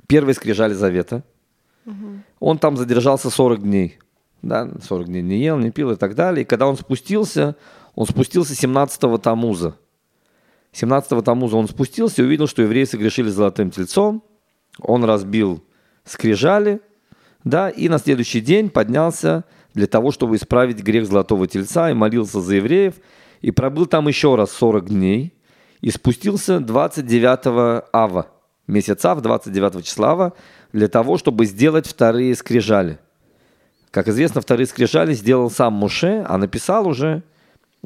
Speaker 3: первые скрижали завета. Он там задержался 40 дней. Да, 40 дней не ел, не пил и так далее. И когда он спустился, он спустился 17-го Тамуза. 17-го Тамуза он спустился и увидел, что евреи согрешили золотым тельцом. Он разбил скрижали, да, и на следующий день поднялся для того, чтобы исправить грех золотого тельца и молился за евреев. И пробыл там еще раз 40 дней. И спустился 29 ава, месяца Ав, 29 числа Ава, для того, чтобы сделать вторые скрижали. Как известно, вторые скрижали сделал сам Муше, а написал уже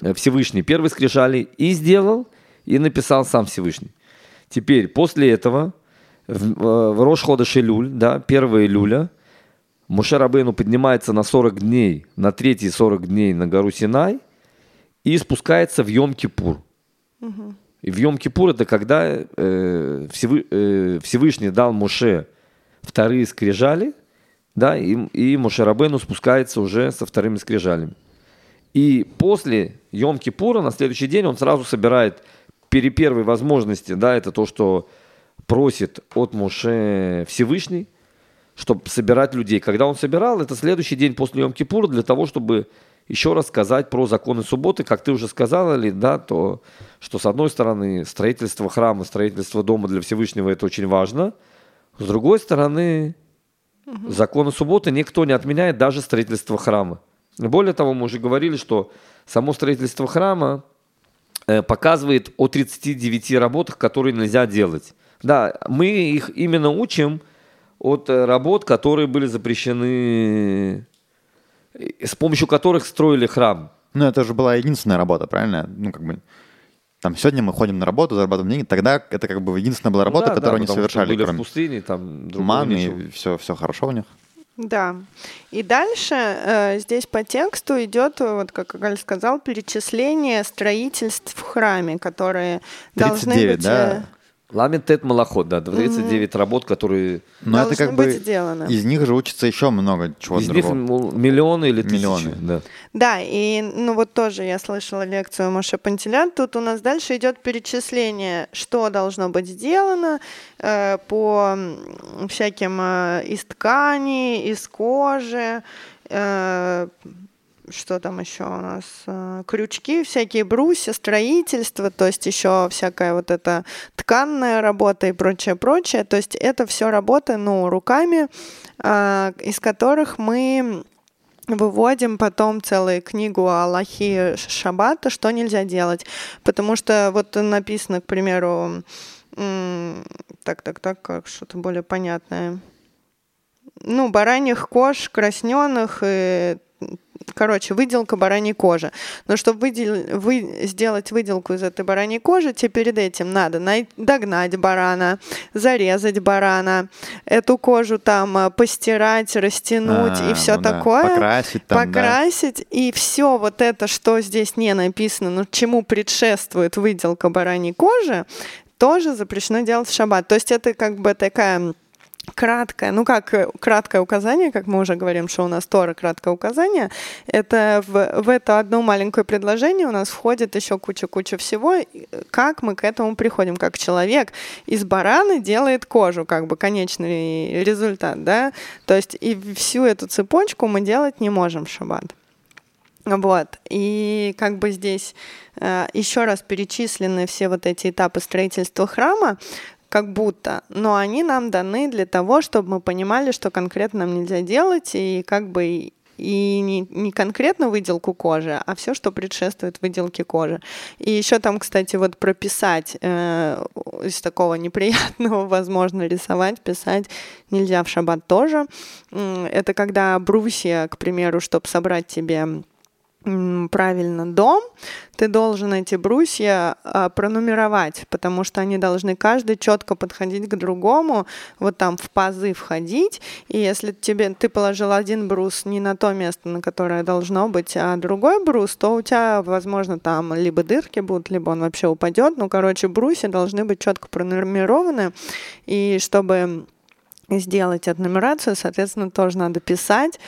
Speaker 3: э, Всевышний. Первые скрижали и сделал, и написал сам Всевышний. Теперь, после этого, в, э, в Рош Шелюль, да, 1 июля, Муше Рабейну поднимается на 40 дней, на третьи 40 дней на гору Синай и спускается в Йом-Кипур. И в Йом-Кипур это когда э, Всевы- э, Всевышний дал Муше вторые скрижали, да, и, и Муше Рабейну спускается уже со вторыми скрижалями. И после Йом-Кипура на следующий день он сразу собирает при первой возможности, да, это то, что просит от Муше Всевышний, чтобы собирать людей. Когда он собирал, это следующий день после Йом-Кипура для того, чтобы еще раз сказать про законы субботы, как ты уже сказала, ли, да, то, что с одной стороны строительство храма, строительство дома для Всевышнего это очень важно, с другой стороны законы субботы никто не отменяет, даже строительство храма. Более того, мы уже говорили, что само строительство храма э, показывает о 39 работах, которые нельзя делать. Да, мы их именно учим от э, работ, которые были запрещены, э, с помощью которых строили храм.
Speaker 1: Ну, это же была единственная работа, правильно? Ну, как бы, там, сегодня мы ходим на работу, зарабатываем деньги, тогда это как бы единственная была работа,
Speaker 3: Ну да, да,
Speaker 1: которую они
Speaker 3: потому что
Speaker 1: совершали,
Speaker 3: были в
Speaker 1: кроме
Speaker 3: пустыне, там
Speaker 1: маны,
Speaker 3: ничего.
Speaker 1: и все, все хорошо у них.
Speaker 2: Да. И дальше э, здесь по тексту идет, э, вот как Галь сказал, перечисление строительств в храме, которые должны
Speaker 1: 39,
Speaker 2: быть,
Speaker 1: да?
Speaker 3: Ламент Тет Малахот, да, 39 работ, которые...
Speaker 1: Но это
Speaker 2: Должны
Speaker 1: как бы
Speaker 2: быть сделаны.
Speaker 1: из них же учится еще много чего
Speaker 3: Из них
Speaker 1: другого.
Speaker 3: мол, миллионы или тысячи.
Speaker 1: Миллионы.
Speaker 3: Да.
Speaker 2: Да, и ну вот тоже я слышала лекцию Моше Пантелян. Тут у нас дальше идет перечисление, что должно быть сделано э, по всяким э, из ткани, из кожи, э, что там еще у нас, э, крючки, всякие брусья, строительство, то есть еще всякая вот эта тканная работа и прочее, прочее. То есть это все работы, ну, руками, э, из которых мы выводим потом целую книгу Аллахи Шаббата, что нельзя делать. Потому что вот написано, к примеру, так, так, так, как что-то более понятное. Ну, бараньих кож, красненных и Короче, выделка бараньей кожи. Но чтобы выдел- вы, сделать выделку из этой бараньей кожи, тебе перед этим надо най- догнать барана, зарезать барана, эту кожу там а, постирать, растянуть
Speaker 1: А,
Speaker 2: и все
Speaker 1: ну да,
Speaker 2: такое.
Speaker 1: покрасить там, да.
Speaker 2: Покрасить. И все вот это, что здесь не написано, но чему предшествует выделка бараньей кожи, тоже запрещено делать в шаббат. То есть это как бы такая краткое, ну как э, краткое указание, как мы уже говорим, что у нас Тора краткое указание, это в, в это одно маленькое предложение у нас входит еще куча-куча всего, как мы к этому приходим, как человек из барана делает кожу, как бы конечный результат, да, то есть и всю эту цепочку мы делать не можем в шаббат. Вот. И как бы здесь э, еще раз перечислены все вот эти этапы строительства храма, как будто, но они нам даны для того, чтобы мы понимали, что конкретно нам нельзя делать, и как бы и не, не конкретно выделку кожи, а все, что предшествует выделке кожи. И еще там, кстати, вот прописать э, из такого неприятного, возможно, рисовать, писать нельзя в шаббат тоже. Это когда брусья, к примеру, чтобы собрать тебе правильно дом, ты должен эти брусья а, пронумеровать, потому что они должны каждый четко подходить к другому, вот там в пазы входить, и если тебе ты положил один брус не на то место, на которое должно быть, а другой брус, то у тебя, возможно, там либо дырки будут, либо он вообще упадет. Ну, короче, брусья должны быть четко пронумерованы, и чтобы сделать эту нумерацию, соответственно, тоже надо писать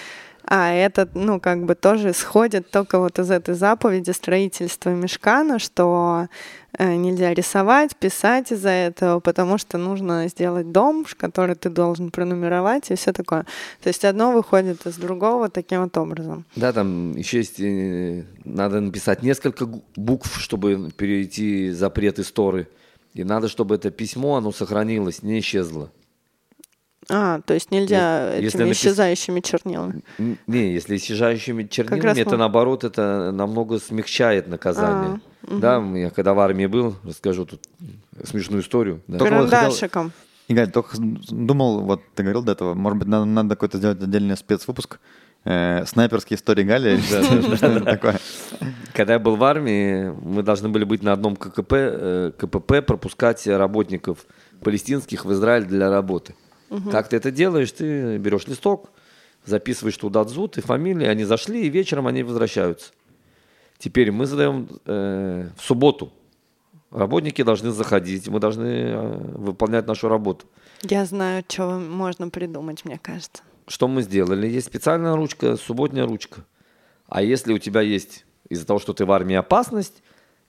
Speaker 2: а это, ну, как бы тоже сходит только вот из этой заповеди строительства мешкана, что э, нельзя рисовать, писать из-за этого, потому что нужно сделать дом, который ты должен пронумеровать и все такое. То есть одно выходит из другого таким вот образом.
Speaker 3: Да, там еще есть, э, надо написать несколько букв, чтобы перейти запрет из Торы. И надо, чтобы это письмо, оно сохранилось, не исчезло.
Speaker 2: А, то есть нельзя если этими напис... исчезающими чернилами?
Speaker 3: Не, если исчезающими чернилами, это наоборот, это намного смягчает наказание. А, да, угу. я когда в армии был, расскажу тут смешную историю. Да.
Speaker 2: Карандашиком.
Speaker 1: Игорь, только думал, вот ты говорил до этого, может быть, надо, надо какой-то сделать отдельный спецвыпуск, э, снайперские истории Гали, что такое.
Speaker 3: Когда я был в армии, мы должны были быть на одном ККП, э, КПП, пропускать работников палестинских в Израиль для работы. Угу. Как ты это делаешь? Ты берешь листок, записываешь туда дзут и фамилии, они зашли, и вечером они возвращаются. Теперь мы задаем э, в субботу. Работники должны заходить, мы должны э, выполнять нашу работу.
Speaker 2: Я знаю, что можно придумать, мне кажется.
Speaker 3: Что мы сделали? Есть специальная ручка, субботняя ручка. А если у тебя есть из-за того, что ты в армии опасность,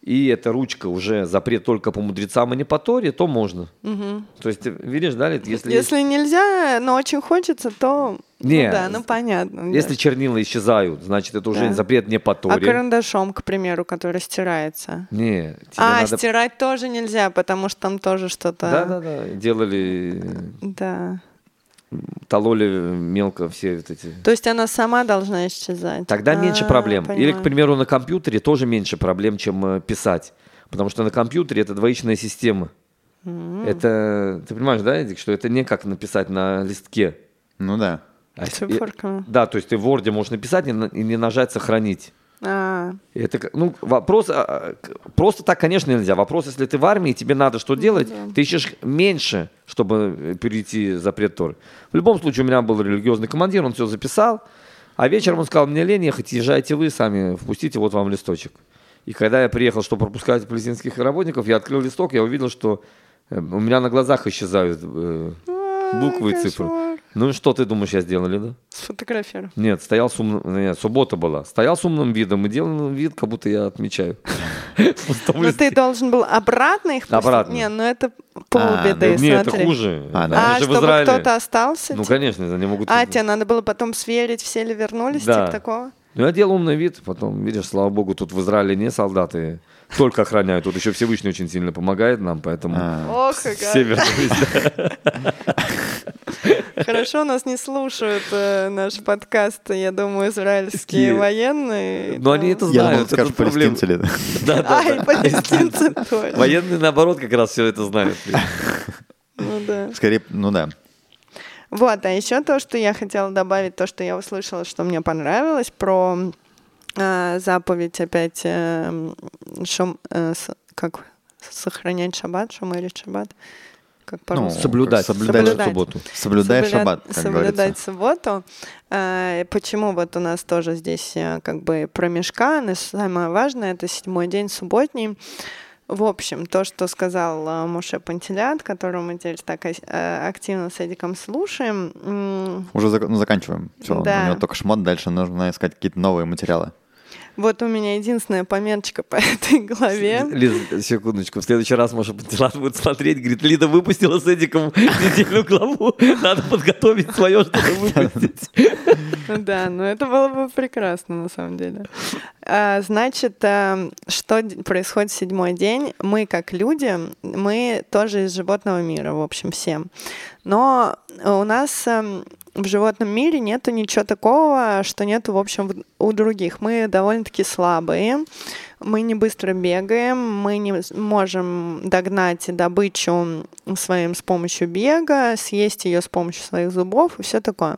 Speaker 3: и эта ручка уже запрет только по мудрецам, а не по Торе, то можно. Угу. То есть, видишь, да, если...
Speaker 2: Если есть... нельзя, но очень хочется, то... Не, ну да, ну понятно.
Speaker 3: Если
Speaker 2: да.
Speaker 3: чернила исчезают, значит, это уже да. запрет не по Торе.
Speaker 2: А карандашом, к примеру, который стирается?
Speaker 3: Не.
Speaker 2: А, надо... стирать тоже нельзя, потому что там тоже что-то...
Speaker 3: Да-да-да, делали...
Speaker 2: Да
Speaker 3: тололи мелко все вот эти.
Speaker 2: То есть она сама должна исчезать.
Speaker 3: Тогда меньше а, проблем. Понимаю. Или, к примеру, на компьютере тоже меньше проблем, чем э, писать. Потому что на компьютере это двоичная система. Mm-hmm. Это, ты понимаешь, да, Эдик, что это не как написать на листке.
Speaker 1: Ну да.
Speaker 2: А, и,
Speaker 3: да, то есть ты в Word можешь написать и не нажать «Сохранить». А. Это, ну, вопрос, а, просто так, конечно, нельзя. Вопрос, если ты в армии, тебе надо что делать, да. ты ищешь меньше, чтобы э, перейти запрет Торы. В любом случае, у меня был религиозный командир, он все записал, а вечером он сказал, мне лень ехать, езжайте вы сами, впустите, вот вам листочек. И когда я приехал, чтобы пропускать палестинских работников, я открыл листок, я увидел, что э, у меня на глазах исчезают э, буквы и цифры. Ну и что ты думаешь, я сделали, да?
Speaker 2: Сфотографировал.
Speaker 3: Нет, стоял с умным... Нет, суббота была. Стоял с умным видом и делал вид, как будто я отмечаю.
Speaker 2: Но ты должен был обратно их
Speaker 3: Обратно.
Speaker 2: Не, ну это полбеды,
Speaker 3: Нет, это хуже.
Speaker 2: А, чтобы кто-то остался?
Speaker 3: Ну, конечно, они могут...
Speaker 2: А, тебе надо было потом сверить, все ли вернулись, типа такого?
Speaker 3: Ну, я делал умный вид, потом, видишь, слава богу, тут в Израиле не солдаты только охраняют, тут еще Всевышний очень сильно помогает нам, поэтому
Speaker 2: а.
Speaker 3: все вернулись.
Speaker 2: Хорошо, нас не слушают э, наш подкаст, я думаю, израильские военные.
Speaker 3: Но они это знают.
Speaker 1: Я думал, палестинцы ли.
Speaker 2: Да, да. Ай, палестинцы тоже.
Speaker 3: Военные, наоборот, как раз все это знают.
Speaker 2: Ну да.
Speaker 1: Скорее, ну да.
Speaker 2: Вот, а еще то, что я хотела добавить, то, что я услышала, что мне понравилось, про заповедь опять, э, шум, э, с, как сохранять шаббат, шумерить шаббат. Как
Speaker 3: ну, соблюдать, соблюдать, соблюдать субботу.
Speaker 1: Соблюдай шаббат, как
Speaker 2: Соблюдать
Speaker 1: говорится.
Speaker 2: субботу. Э, почему вот у нас тоже здесь э, как бы про мешкан, и самое важное, это седьмой день субботний. в общем, то, что сказал э, Моше Пантелят, которого мы теперь так э, активно с Эдиком слушаем.
Speaker 1: Уже зак- ну, заканчиваем. Все,
Speaker 2: Да.
Speaker 1: у него только шмот, дальше нужно искать какие-то новые материалы.
Speaker 2: Вот у меня единственная пометочка по этой главе.
Speaker 3: Лиз, секундочку. В следующий раз Маша Пантелат будет смотреть, говорит, Лида выпустила с Эдиком недельную главу. Надо подготовить свое, чтобы выпустить.
Speaker 2: Да, ну это было бы прекрасно на самом деле. А, Значит, а, что происходит в седьмой день? Мы, как люди, мы тоже из животного мира, в общем, все. Но у нас эм, в животном мире нету ничего такого, что нету, в общем, у других. Мы довольно-таки слабые, мы не быстро бегаем, мы не можем догнать добычу своим с помощью бега, съесть ее с помощью своих зубов и все такое.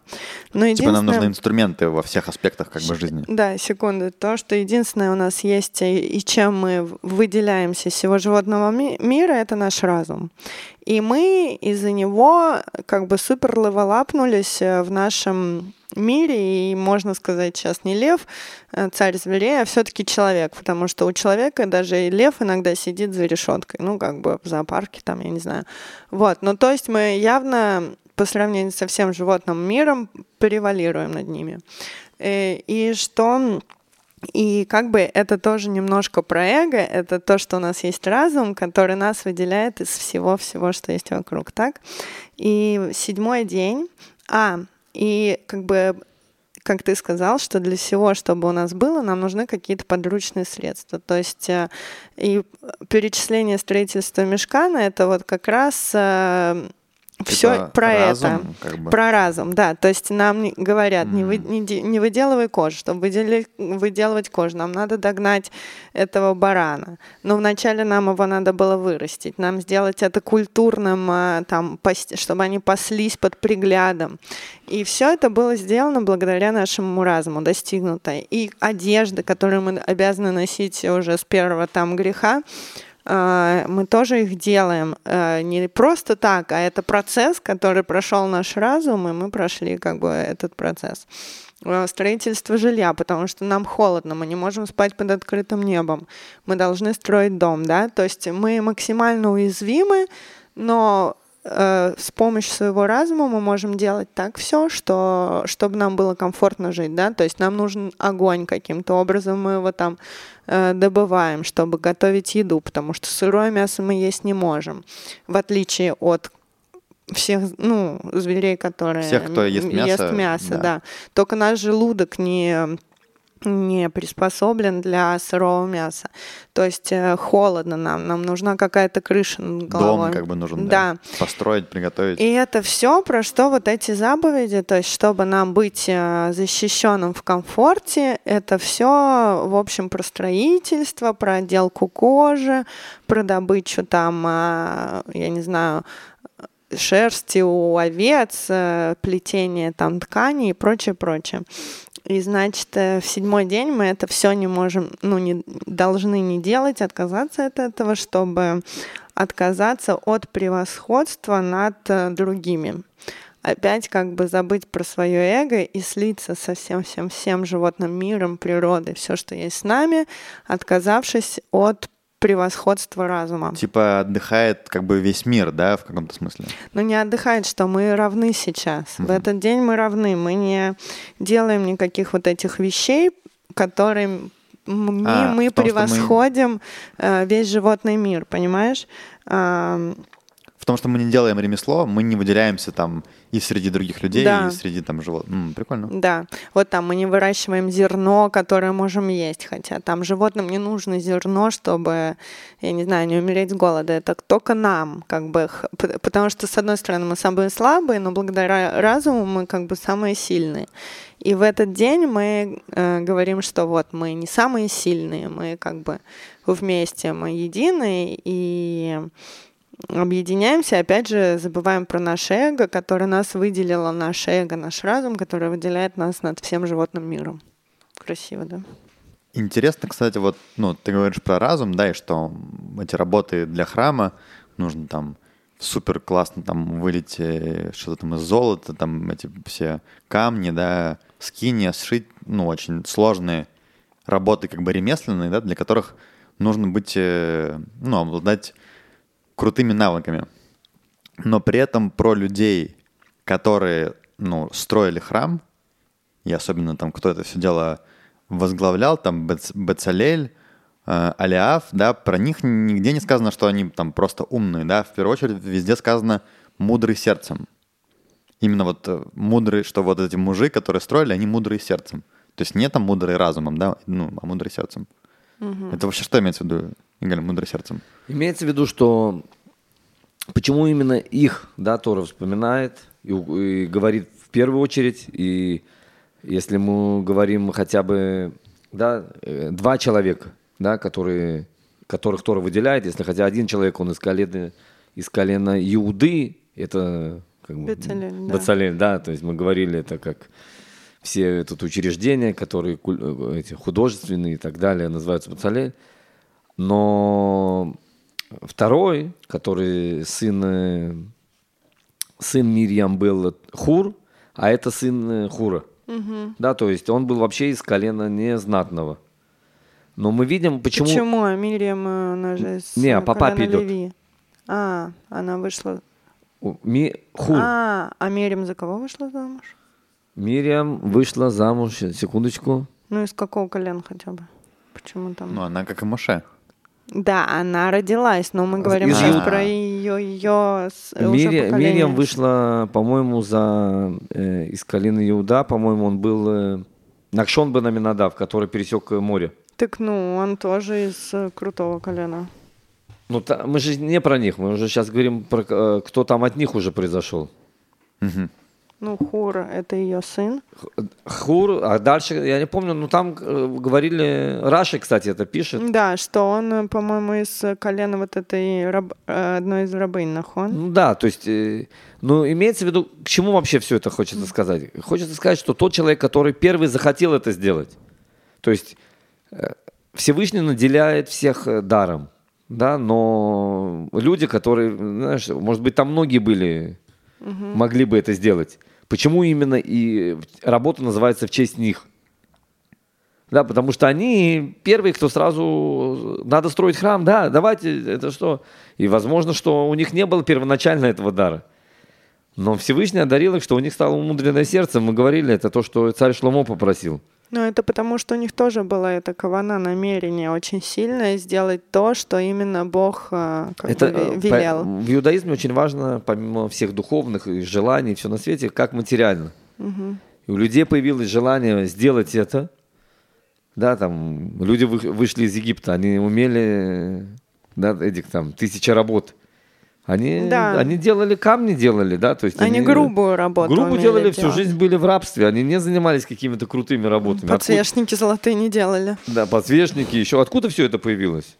Speaker 2: Но
Speaker 1: Типа нам нужны
Speaker 2: единственное-
Speaker 1: инструменты во всех аспектах как бы жизни.
Speaker 2: да, секунду. То, что единственное у нас есть и, чем мы выделяемся из всего животного ми- мира, это наш разум. И мы из-за него как бы супер левелапнулись э, в нашем мире, и можно сказать сейчас не лев, э, царь зверей, а все-таки человек, потому что у человека даже и лев иногда сидит за решеткой, ну как бы в зоопарке там, я не знаю. Вот, ну то есть мы явно по сравнению со всем животным миром превалируем над ними. Э, И что и как бы это тоже немножко про эго, это то, что у нас есть разум, который нас выделяет из всего-всего, что есть вокруг, так? И седьмой день, а, и как бы как ты сказал, что для всего, чтобы у нас было, нам нужны какие-то подручные средства. То есть э, и перечисление строительства мешкана это вот как раз все
Speaker 1: Типа
Speaker 2: про это.
Speaker 1: разум, как бы.
Speaker 2: Про разум, да. То есть нам говорят, не, вы, не, не выделывай кожу. Чтобы выдели- выделывать кожу, нам надо догнать этого барана. Но вначале нам его надо было вырастить. Нам сделать это культурным, а, там, чтобы они паслись под приглядом. И все это было сделано благодаря нашему разуму, достигнуто. И одежда, которую мы обязаны носить уже с первого там греха, мы тоже их делаем. А, не просто так, а это процесс, который прошел наш разум, и мы прошли как бы этот процесс. А, Строительство жилья, потому что нам холодно, мы не можем спать под открытым небом, мы должны строить дом, да, то есть мы максимально уязвимы, но с помощью своего разума мы можем делать так все, что, чтобы нам было комфортно жить, да, то есть нам нужен огонь каким-то образом, мы его там добываем, чтобы готовить еду, потому что сырое мясо мы есть не можем, в отличие от всех, ну, зверей, которые
Speaker 1: Всех, кто ест мясо,
Speaker 2: ест мясо,
Speaker 1: да.
Speaker 2: да. Только наш желудок не не приспособлен для сырого мяса. То есть э, холодно нам, нам нужна какая-то крыша над головой.
Speaker 1: Дом как бы нужен,
Speaker 2: Да.
Speaker 1: да. Построить, приготовить.
Speaker 2: И это все про что вот эти заповеди, то есть чтобы нам быть э, защищенным в комфорте, это все, в общем, про строительство, про отделку кожи, про добычу там, э, я не знаю, шерсти у овец, плетение там тканей и прочее, прочее. И значит, э, в седьмой день мы это все не можем, ну, не должны не делать, отказаться от этого, чтобы отказаться от превосходства над э, другими. Опять как бы забыть про свое эго и слиться со всем всем всем животным миром, природой, все, что есть с нами, отказавшись от превосходства разума.
Speaker 1: Типа отдыхает как бы весь мир, да, в каком-то смысле.
Speaker 2: Но не отдыхает, что мы равны сейчас. В этот день мы равны. Мы не делаем никаких вот этих вещей, которые м- мы,
Speaker 1: А,
Speaker 2: мы
Speaker 1: том, что мы-
Speaker 2: превосходим э, весь животный мир, понимаешь?
Speaker 1: В том, что мы не делаем ремесло, мы не выделяемся там и среди других людей,
Speaker 2: Да.
Speaker 1: и среди там животных. М, прикольно.
Speaker 2: Да, вот там мы не выращиваем зерно, которое можем есть, хотя там животным не нужно зерно, чтобы, я не знаю, не умереть с голода. Это только нам, как бы, потому что, с одной стороны, мы самые слабые, но благодаря разуму мы как бы самые сильные. И в этот день мы э, говорим, что вот мы не самые сильные, мы как бы вместе, мы едины, и объединяемся, опять же, забываем про наше эго, которое нас выделило, наше эго, наш разум, который выделяет нас над всем животным миром. Красиво, да?
Speaker 1: Интересно, кстати, вот, ну, ты говоришь про разум, да, и что эти работы для храма нужно там супер классно там вылить э, что-то там из золота, там эти все камни, да, скини, сшить, ну, очень сложные работы как бы ремесленные, да, для которых нужно быть, э, ну, обладать крутыми навыками. Но при этом про людей, которые, ну, строили храм, и особенно там, кто это все дело возглавлял, там Бец, Бецалель, э, Алиаф, да, про них нигде не сказано, что они там просто умные, да, в первую очередь везде сказано «мудрый сердцем». Именно вот э, мудрые, что вот эти мужи, которые строили, они мудрые сердцем. То есть не там мудрые разумом, да, ну, а мудрые сердцем. Это вообще что имеется в виду, Мудрый сердцем?
Speaker 3: Имеется в виду, что почему именно их, да, Тора вспоминает и, и говорит в первую очередь, и если мы говорим хотя бы, да, э, два человека, да, которые, которых Тора выделяет, если хотя один человек, он из колена, из колена Иуды, это как бы,
Speaker 2: Бецалель, да.
Speaker 3: Бецалель, да, то есть мы говорили это как все тут учреждения, которые э, эти художественные и так далее, называются Бацалель. Но второй, который сын, э, сын Мирьям был Хур, а это сын э, Хура. Да, то есть он был вообще из колена незнатного. Но мы видим, почему...
Speaker 2: Почему? А Мириам, э, она же из
Speaker 3: Не, по папе идет.
Speaker 2: Леви. А, она вышла...
Speaker 3: Ми- Хур.
Speaker 2: А, а Мириам за кого вышла замуж?
Speaker 3: Мирьям вышла замуж, секундочку.
Speaker 2: Ну, из какого колена хотя бы? Почему там?
Speaker 1: Ну, она как и Моше.
Speaker 2: Да, она родилась, но мы говорим
Speaker 3: Из
Speaker 2: сейчас про ее, ее
Speaker 3: Мири- Мирьям вышла, по-моему, за э, из колена Иуда, по-моему, он был э, Накшон бен Аминадав, который пересек э, море.
Speaker 2: Так, ну, он тоже из э, крутого колена.
Speaker 3: Ну, та- мы же не про них, мы уже сейчас говорим про э, кто там от них уже произошел.
Speaker 2: Ну, Хур — это ее сын.
Speaker 3: Хур, а дальше, я не помню, ну там э, говорили, Раши, кстати, это пишет.
Speaker 2: Да, что он, э, по-моему, из колена вот этой раб- э, одной из рабынь нахон.
Speaker 3: Ну да, то есть, ну имеется в виду, к чему вообще все это хочется сказать? Хочется сказать, что тот человек, который первый захотел это сделать, то есть Всевышний наделяет всех даром, да, но люди, которые, знаешь, может быть, там многие были, могли бы это сделать. Почему именно и работа называется в честь них? Да, потому что они первые, кто сразу надо строить храм, да, давайте, это что? И возможно, что у них не было первоначально этого дара. Но Всевышний одарил их, что у них стало умудренное сердце. Мы говорили, это то, что царь Шломо попросил.
Speaker 2: Но это потому, что у них тоже была эта кавана, намерение очень сильное сделать то, что именно Бог э, как
Speaker 3: это
Speaker 2: бы
Speaker 3: э, по-
Speaker 2: велел.
Speaker 3: в иудаизме очень важно, помимо всех духовных желаний, все на свете, как материально. И у людей появилось желание сделать это. Да, там люди вы- вышли из Египта, они умели, да, Эдик, там, тысяча работ. Они,
Speaker 2: Да.
Speaker 3: они делали камни, делали, да, то есть
Speaker 2: Они грубую работу
Speaker 3: грубо
Speaker 2: умели
Speaker 3: делали, всю
Speaker 2: делать.
Speaker 3: жизнь были в рабстве, они не занимались какими-то крутыми работами. Откуда-
Speaker 2: Подсвечники золотые не делали.
Speaker 3: да, подсвечники, еще откуда все это появилось?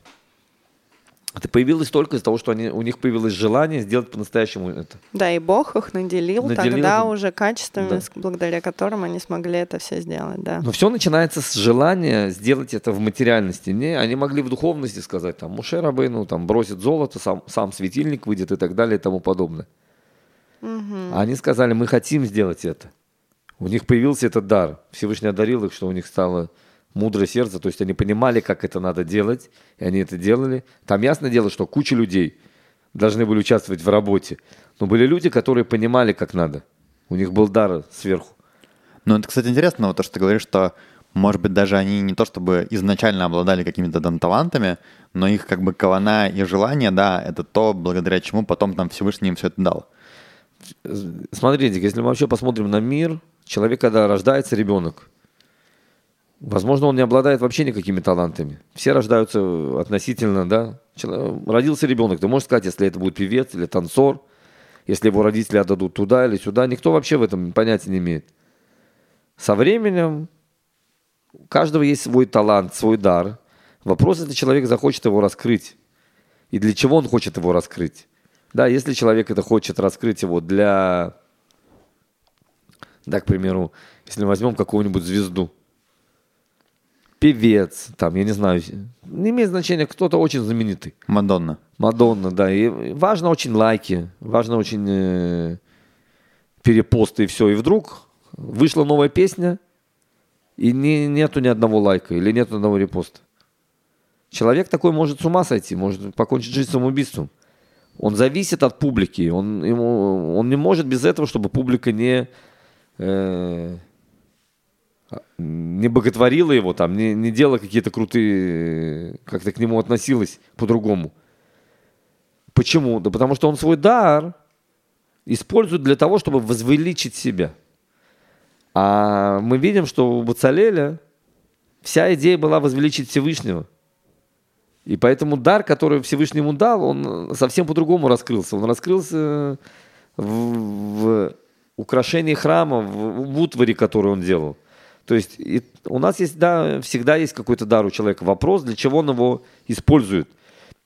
Speaker 3: Это появилось только из-за того, что они, у них появилось желание сделать по-настоящему это.
Speaker 2: Да, и Бог их наделил,
Speaker 3: Наделил
Speaker 2: тогда
Speaker 3: их.
Speaker 2: уже качествами,
Speaker 3: Да.
Speaker 2: благодаря которым они смогли это все сделать, да.
Speaker 3: Но все начинается с желания сделать это в материальности. Не, они могли в духовности сказать, там, Муше Рабейну, там, бросит золото, сам, сам светильник выйдет и так далее и тому подобное. А они сказали, мы хотим сделать это. У них появился этот дар. Всевышний одарил их, что у них стало мудрое сердце, то есть они понимали, как это надо делать, и они это делали. Там ясно дело, что куча людей должны были участвовать в работе, но были люди, которые понимали, как надо. У них был дар сверху.
Speaker 1: Ну, это, кстати, интересно, вот то, что ты говоришь, что, может быть, даже они не то чтобы изначально обладали какими-то там талантами, но их как бы кавана и желание, да, это то, благодаря чему потом там Всевышний им все это дал.
Speaker 3: Смотрите, если мы вообще посмотрим на мир, человек, когда рождается ребенок, возможно, он не обладает вообще никакими талантами. Все рождаются относительно, да. Родился ребенок, ты можешь сказать, если это будет певец или танцор, если его родители отдадут туда или сюда, никто вообще в этом понятия не имеет. Со временем у каждого есть свой талант, свой дар. Вопрос, если человек захочет его раскрыть. И для чего он хочет его раскрыть. Да, если человек это хочет раскрыть его для, да, к примеру, если мы возьмем какую-нибудь звезду, певец, там, я не знаю, не имеет значения, кто-то очень знаменитый.
Speaker 1: Мадонна.
Speaker 3: Мадонна, да. И важно очень лайки, важно очень э, перепосты и все. И вдруг вышла новая песня, и не, нету ни одного лайка или нету одного репоста. Человек такой может с ума сойти, может покончить жизнь самоубийством. Он зависит от публики. Он, ему, он не может без этого, чтобы публика не, э, не боготворила его, там, не, не делала какие-то крутые, как-то к нему относилась по-другому. Почему? Да потому что он свой дар использует для того, чтобы возвеличить себя. А мы видим, что у Бацалеля вся идея была возвеличить Всевышнего. И поэтому дар, который Всевышний ему дал, он совсем по-другому раскрылся. Он раскрылся в, в украшении храма, в, в утваре, который он делал. То есть и у нас есть, да, всегда есть какой-то дар у человека. Вопрос, для чего он его использует.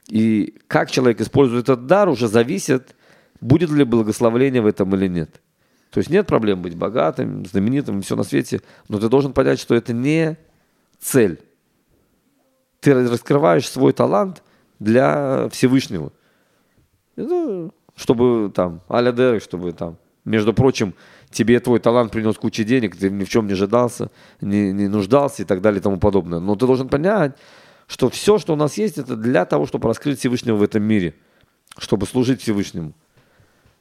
Speaker 3: И как человек использует этот дар, уже зависит, будет ли благословление в этом или нет. То есть нет проблем быть богатым, знаменитым, все на свете, но ты должен понять, что это не цель ты раскрываешь свой талант для Всевышнего. Ну, чтобы там, аля деры, чтобы там, между прочим, тебе твой талант принес кучу денег, ты ни в чем не ожидался, не, не нуждался и так далее и тому подобное. Но ты должен понять, что все, что у нас есть, это для того, чтобы раскрыть Всевышнего в этом мире, чтобы служить Всевышнему.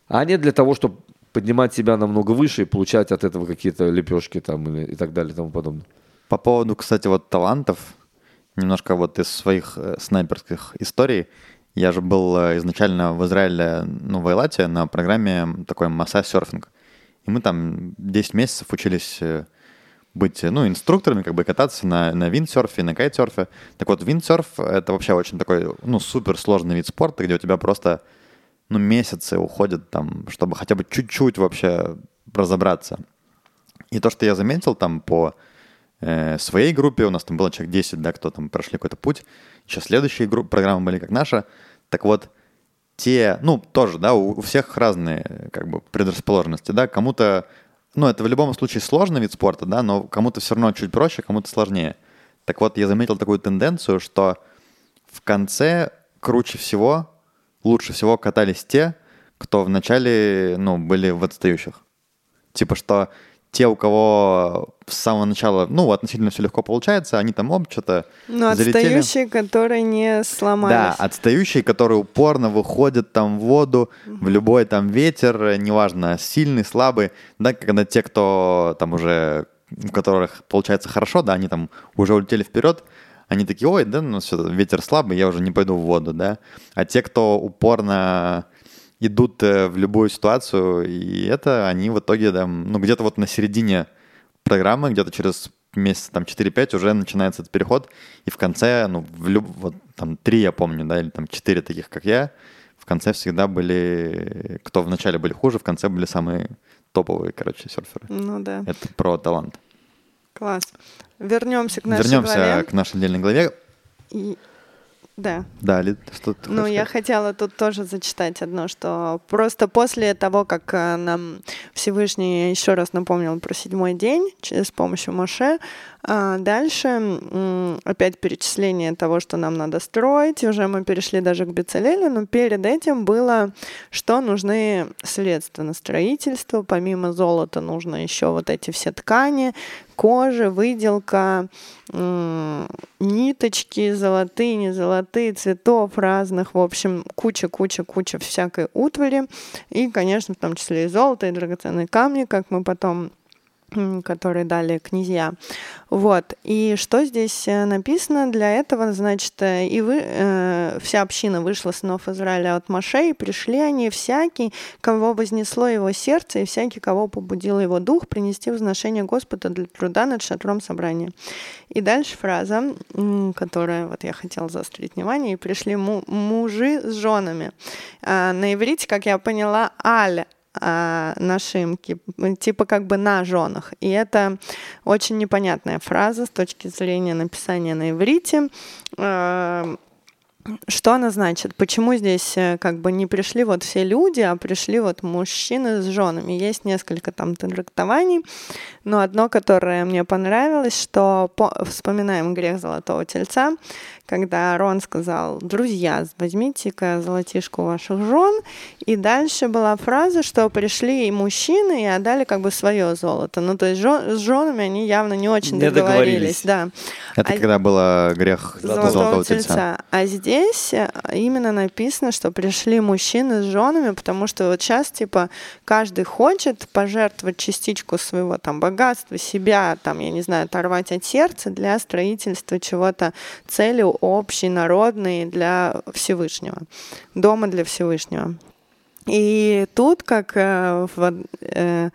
Speaker 3: А не для того, чтобы поднимать себя намного выше и получать от этого какие-то лепешки там и так далее и тому подобное.
Speaker 1: По поводу, кстати, вот талантов, немножко вот из своих э, снайперских историй. Я же был э, изначально в Израиле, ну, в Эйлате на программе такой масса серфинг. И мы там 10 месяцев учились э, быть, ну, инструкторами, как бы кататься на, на виндсерфе, на кайтсерфе. Так вот, виндсерф — это вообще очень такой, ну, супер сложный вид спорта, где у тебя просто, ну, месяцы уходят там, чтобы хотя бы чуть-чуть вообще разобраться. И то, что я заметил там по э, своей группе, у нас там было человек 10, да, кто там прошли какой-то путь, еще следующие группы, программы были как наша, так вот, те, ну, тоже, да, у, у всех разные, как бы, предрасположенности, да, кому-то, ну, это в любом случае сложный вид спорта, да, но кому-то все равно чуть проще, кому-то сложнее. Так вот, я заметил такую тенденцию, что в конце круче всего, лучше всего катались те, кто вначале, ну, были в отстающих. Типа, что те, у кого с самого начала, ну, относительно все легко получается, они там оп, что-то
Speaker 2: Ну, отстающие, которые не сломались.
Speaker 1: Да, отстающие, которые упорно выходят там в воду, в любой там ветер, неважно, сильный, слабый, да, когда те, кто там уже, у которых получается хорошо, да, они там уже улетели вперед, они такие, ой, да, ну все, ветер слабый, я уже не пойду в воду, да. А те, кто упорно идут э, в любую ситуацию, и это они в итоге там, ну, где-то вот на середине программы, где-то через месяца там 4-5 уже начинается этот переход, и в конце, ну, в люб... вот там три я помню, да, или там четыре таких, как я, в конце всегда были, кто вначале были хуже, в конце были самые топовые, короче, серферы.
Speaker 2: Ну да.
Speaker 1: Это про талант.
Speaker 2: Класс. Вернемся к нашей
Speaker 1: Вернемся
Speaker 2: главе.
Speaker 1: к нашей отдельной главе.
Speaker 2: И да.
Speaker 1: Да, Лид, что ты
Speaker 2: Ну, я
Speaker 1: сказать?
Speaker 2: хотела тут тоже зачитать одно, что просто после того, как э, нам Всевышний еще раз напомнил про седьмой день с помощью Моше, дальше м, опять перечисление того, что нам надо строить, уже мы перешли даже к Бецалелю, но перед этим было, что нужны средства на строительство, помимо золота нужно еще вот эти все ткани, кожа, выделка, ниточки золотые, не золотые, цветов разных, в общем, куча-куча-куча всякой утвари, и, конечно, в том числе и золото, и драгоценные камни, как мы потом которые дали князья. Вот. И что здесь э, написано? Для этого, значит, э, и вы, э, вся община вышла сынов Израиля от Моше, и пришли они всякий, кого вознесло его сердце, и всякий, кого побудил его дух, принести возношение Господа для труда над шатром собрания. И дальше фраза, которая вот я хотела заострить внимание, и пришли му- мужи с женами. А, на иврите, как я поняла, аль а, нашимки, типа как бы на женах. И это очень непонятная фраза с точки зрения написания на иврите. А, Что она значит? Почему здесь э, как бы не пришли вот все люди, а пришли вот мужчины с женами? Есть несколько там трактований, но одно, которое мне понравилось, что по... вспоминаем грех Золотого Тельца, когда Рон сказал, друзья, возьмите-ка золотишко ваших жен. И дальше была фраза, что пришли и мужчины и отдали как бы свое золото. Ну, то есть жен, с женами они явно не очень
Speaker 3: Не
Speaker 2: договорились.
Speaker 3: договорились.
Speaker 2: Да.
Speaker 1: Это
Speaker 2: А-
Speaker 1: когда было грех
Speaker 2: Золотого,
Speaker 1: золотого,
Speaker 2: тельца.
Speaker 1: тельца.
Speaker 2: А здесь э, именно написано, что пришли мужчины с женами, потому что вот сейчас, типа, каждый хочет пожертвовать частичку своего там богатства, себя, там, я не знаю, оторвать от сердца для строительства чего-то цели общей, народной для Всевышнего, дома для Всевышнего. И тут, как э, в э,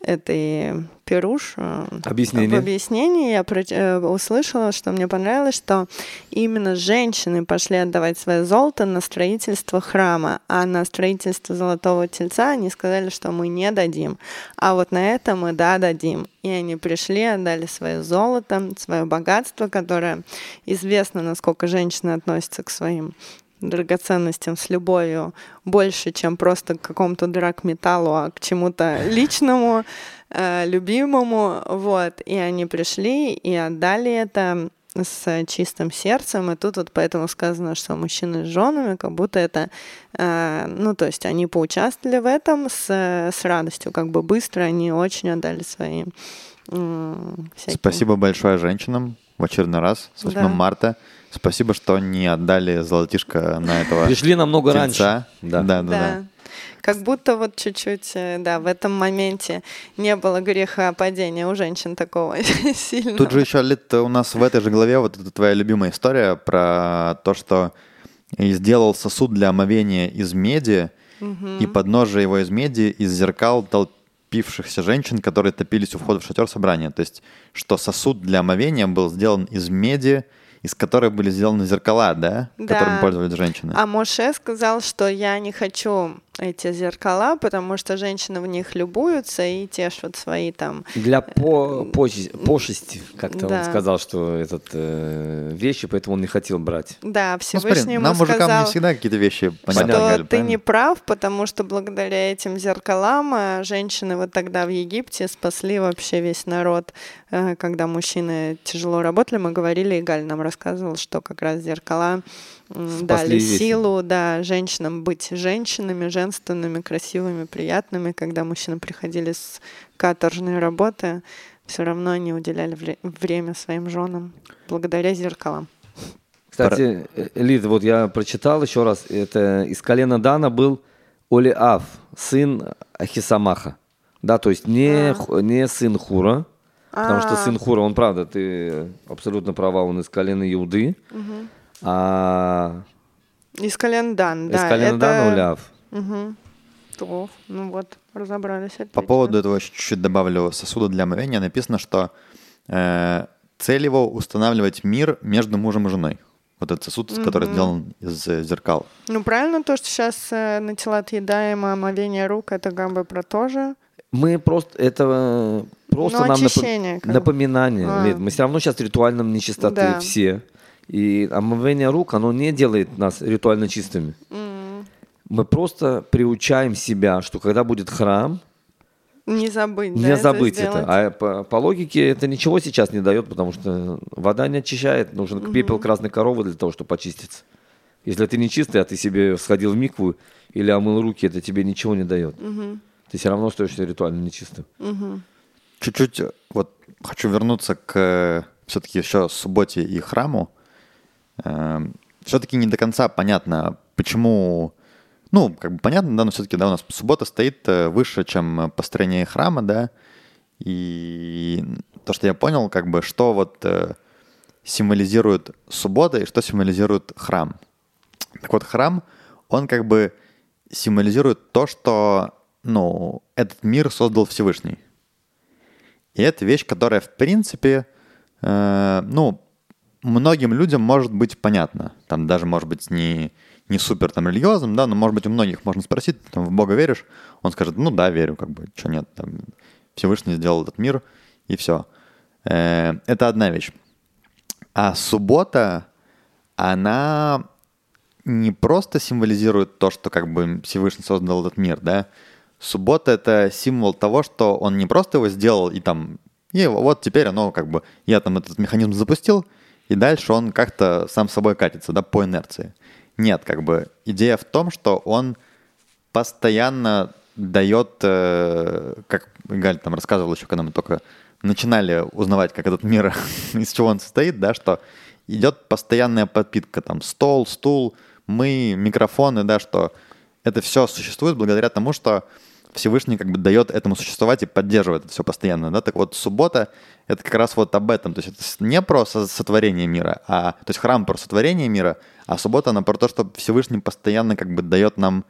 Speaker 2: этой Перуш э,
Speaker 3: Объяснение.
Speaker 2: в объяснении я э, услышала, что мне понравилось, что именно женщины пошли отдавать свое золото на строительство храма, а на строительство золотого тельца они сказали, что мы не дадим. А вот на это мы да дадим. И они пришли, отдали свое золото, свое богатство, которое известно, насколько женщины относятся к своим драгоценностям с любовью больше, чем просто к какому-то драгметаллу, а к чему-то личному, э, любимому. Вот. И они пришли и отдали это с чистым сердцем, и тут вот поэтому сказано, что мужчины с женами, как будто это, э, ну, то есть они поучаствовали в этом с, с радостью, как бы быстро они очень отдали свои м, всякие-
Speaker 1: Спасибо большое женщинам в очередной раз с 8
Speaker 2: Да.
Speaker 1: марта. Спасибо, что не отдали золотишко на этого
Speaker 3: Пришли намного раньше.
Speaker 1: Да, да, да.
Speaker 2: Да. Как будто вот чуть-чуть, э, да, в этом моменте не было греха падения у женщин такого сильного.
Speaker 1: Тут же еще лет у нас в этой же главе вот эта твоя любимая история про то, что сделал сосуд для омовения из меди, и подножие его из меди из зеркал толпившихся женщин, которые топились у входа в шатер собрания. То есть, что сосуд для омовения был сделан из меди, из которой были сделаны зеркала, да,
Speaker 2: Да.
Speaker 1: которыми пользовались женщины.
Speaker 2: А Моше сказал, что я не хочу эти зеркала, потому что женщины в них любуются и тешат свои там.
Speaker 3: Для по, почести, пошести, как-то
Speaker 2: Да.
Speaker 3: он сказал, что этот э, вещи, поэтому он не хотел брать.
Speaker 2: Да,
Speaker 1: Ну,
Speaker 2: Всевышний
Speaker 1: смотри,
Speaker 2: ему
Speaker 1: нам, мужикам,
Speaker 2: сказал,
Speaker 1: не всегда какие-то вещи понятны.
Speaker 2: что ты
Speaker 1: правильно?
Speaker 2: не прав, потому что благодаря этим зеркалам э, женщины вот тогда в Египте спасли вообще весь народ. Э, Когда мужчины тяжело работали, мы говорили, и Галь нам рассказывал, что как раз зеркала
Speaker 3: Спасли
Speaker 2: дали
Speaker 3: весь.
Speaker 2: силу да, женщинам быть женщинами, женственными, красивыми, приятными. Когда мужчины приходили с каторжной работы, все равно они уделяли вре- время своим женам благодаря зеркалам.
Speaker 3: Кстати, э, Лид, вот я прочитал еще раз, это из колена Дана был Олиав, сын Ахисамаха. Да, то есть не,
Speaker 2: А.
Speaker 3: не сын Хура, потому что
Speaker 2: А.
Speaker 3: сын Хура, он правда, ты абсолютно права, он из колена Иуды, а
Speaker 2: Из колен Дан,
Speaker 3: из
Speaker 2: да.
Speaker 3: колена
Speaker 2: это...
Speaker 3: Олиав.
Speaker 2: Мгм. То, ну вот, разобрались.
Speaker 1: По
Speaker 2: отлично.
Speaker 1: поводу этого еще чуть-чуть добавлю сосуда для омовения. Написано, что э, цель его устанавливать мир между мужем и женой. Вот этот сосуд, который сделан из э, зеркал.
Speaker 2: Ну, правильно то, что сейчас э, на тела отъедаем, а омовение рук, это как бы про то же.
Speaker 3: Мы просто это просто
Speaker 2: Ну,
Speaker 3: нам напом- напоминание.
Speaker 2: А.
Speaker 3: Лид. Мы все равно сейчас в ритуальном нечистоты
Speaker 2: Да.
Speaker 3: все. И омовение рук, оно не делает нас ритуально чистыми.
Speaker 2: М,
Speaker 3: Мы просто приучаем себя, что когда будет храм,
Speaker 2: Не забыть, да,
Speaker 3: не
Speaker 2: это
Speaker 3: забыть это.
Speaker 2: сделать.
Speaker 3: А по, по логике это ничего сейчас не дает, потому что вода не очищает. Нужен пепел красной коровы для того, чтобы почиститься. Если ты не чистый, а ты себе сходил в микву или омыл руки, это тебе ничего не дает. Ты все равно остаешься ритуально нечистым.
Speaker 1: Чуть-чуть э, вот хочу вернуться к все-таки еще субботе и храму. Все-таки не до конца понятно, почему... Ну, как бы понятно, да, но все-таки, да, у нас суббота стоит э, выше, чем построение храма, да, и то, что я понял, как бы, что вот э, символизирует суббота и что символизирует храм. Так вот, храм, он как бы символизирует то, что, ну, этот мир создал Всевышний. И это вещь, которая, в принципе, э, ну, многим людям может быть понятна. Там даже, может быть, не, не супер там религиозным, да, но, может быть, у многих можно спросить, там в Бога веришь? Он скажет, ну да, верю, как бы, что нет, там, Всевышний сделал этот мир, и все. это одна вещь. А суббота, она не просто символизирует то, что как бы Всевышний создал этот мир, да, Суббота — это символ того, что он не просто его сделал и там, и вот теперь оно как бы, я там этот механизм запустил, и дальше он как-то сам собой катится, да, по инерции. Нет, как бы идея в том, что он постоянно дает, э, как Галь там рассказывал еще, когда мы только начинали узнавать, как этот мир, из чего он состоит, да, что идет постоянная подпитка, там, стол, стул, мы, микрофоны, да, что это все существует благодаря тому, что Всевышний как бы дает этому существовать и поддерживает это все постоянно, да, так вот суббота — это как раз вот об этом, то есть это не про сотворение мира, а, то есть храм про сотворение мира, а суббота она про то, что Всевышний постоянно как бы дает нам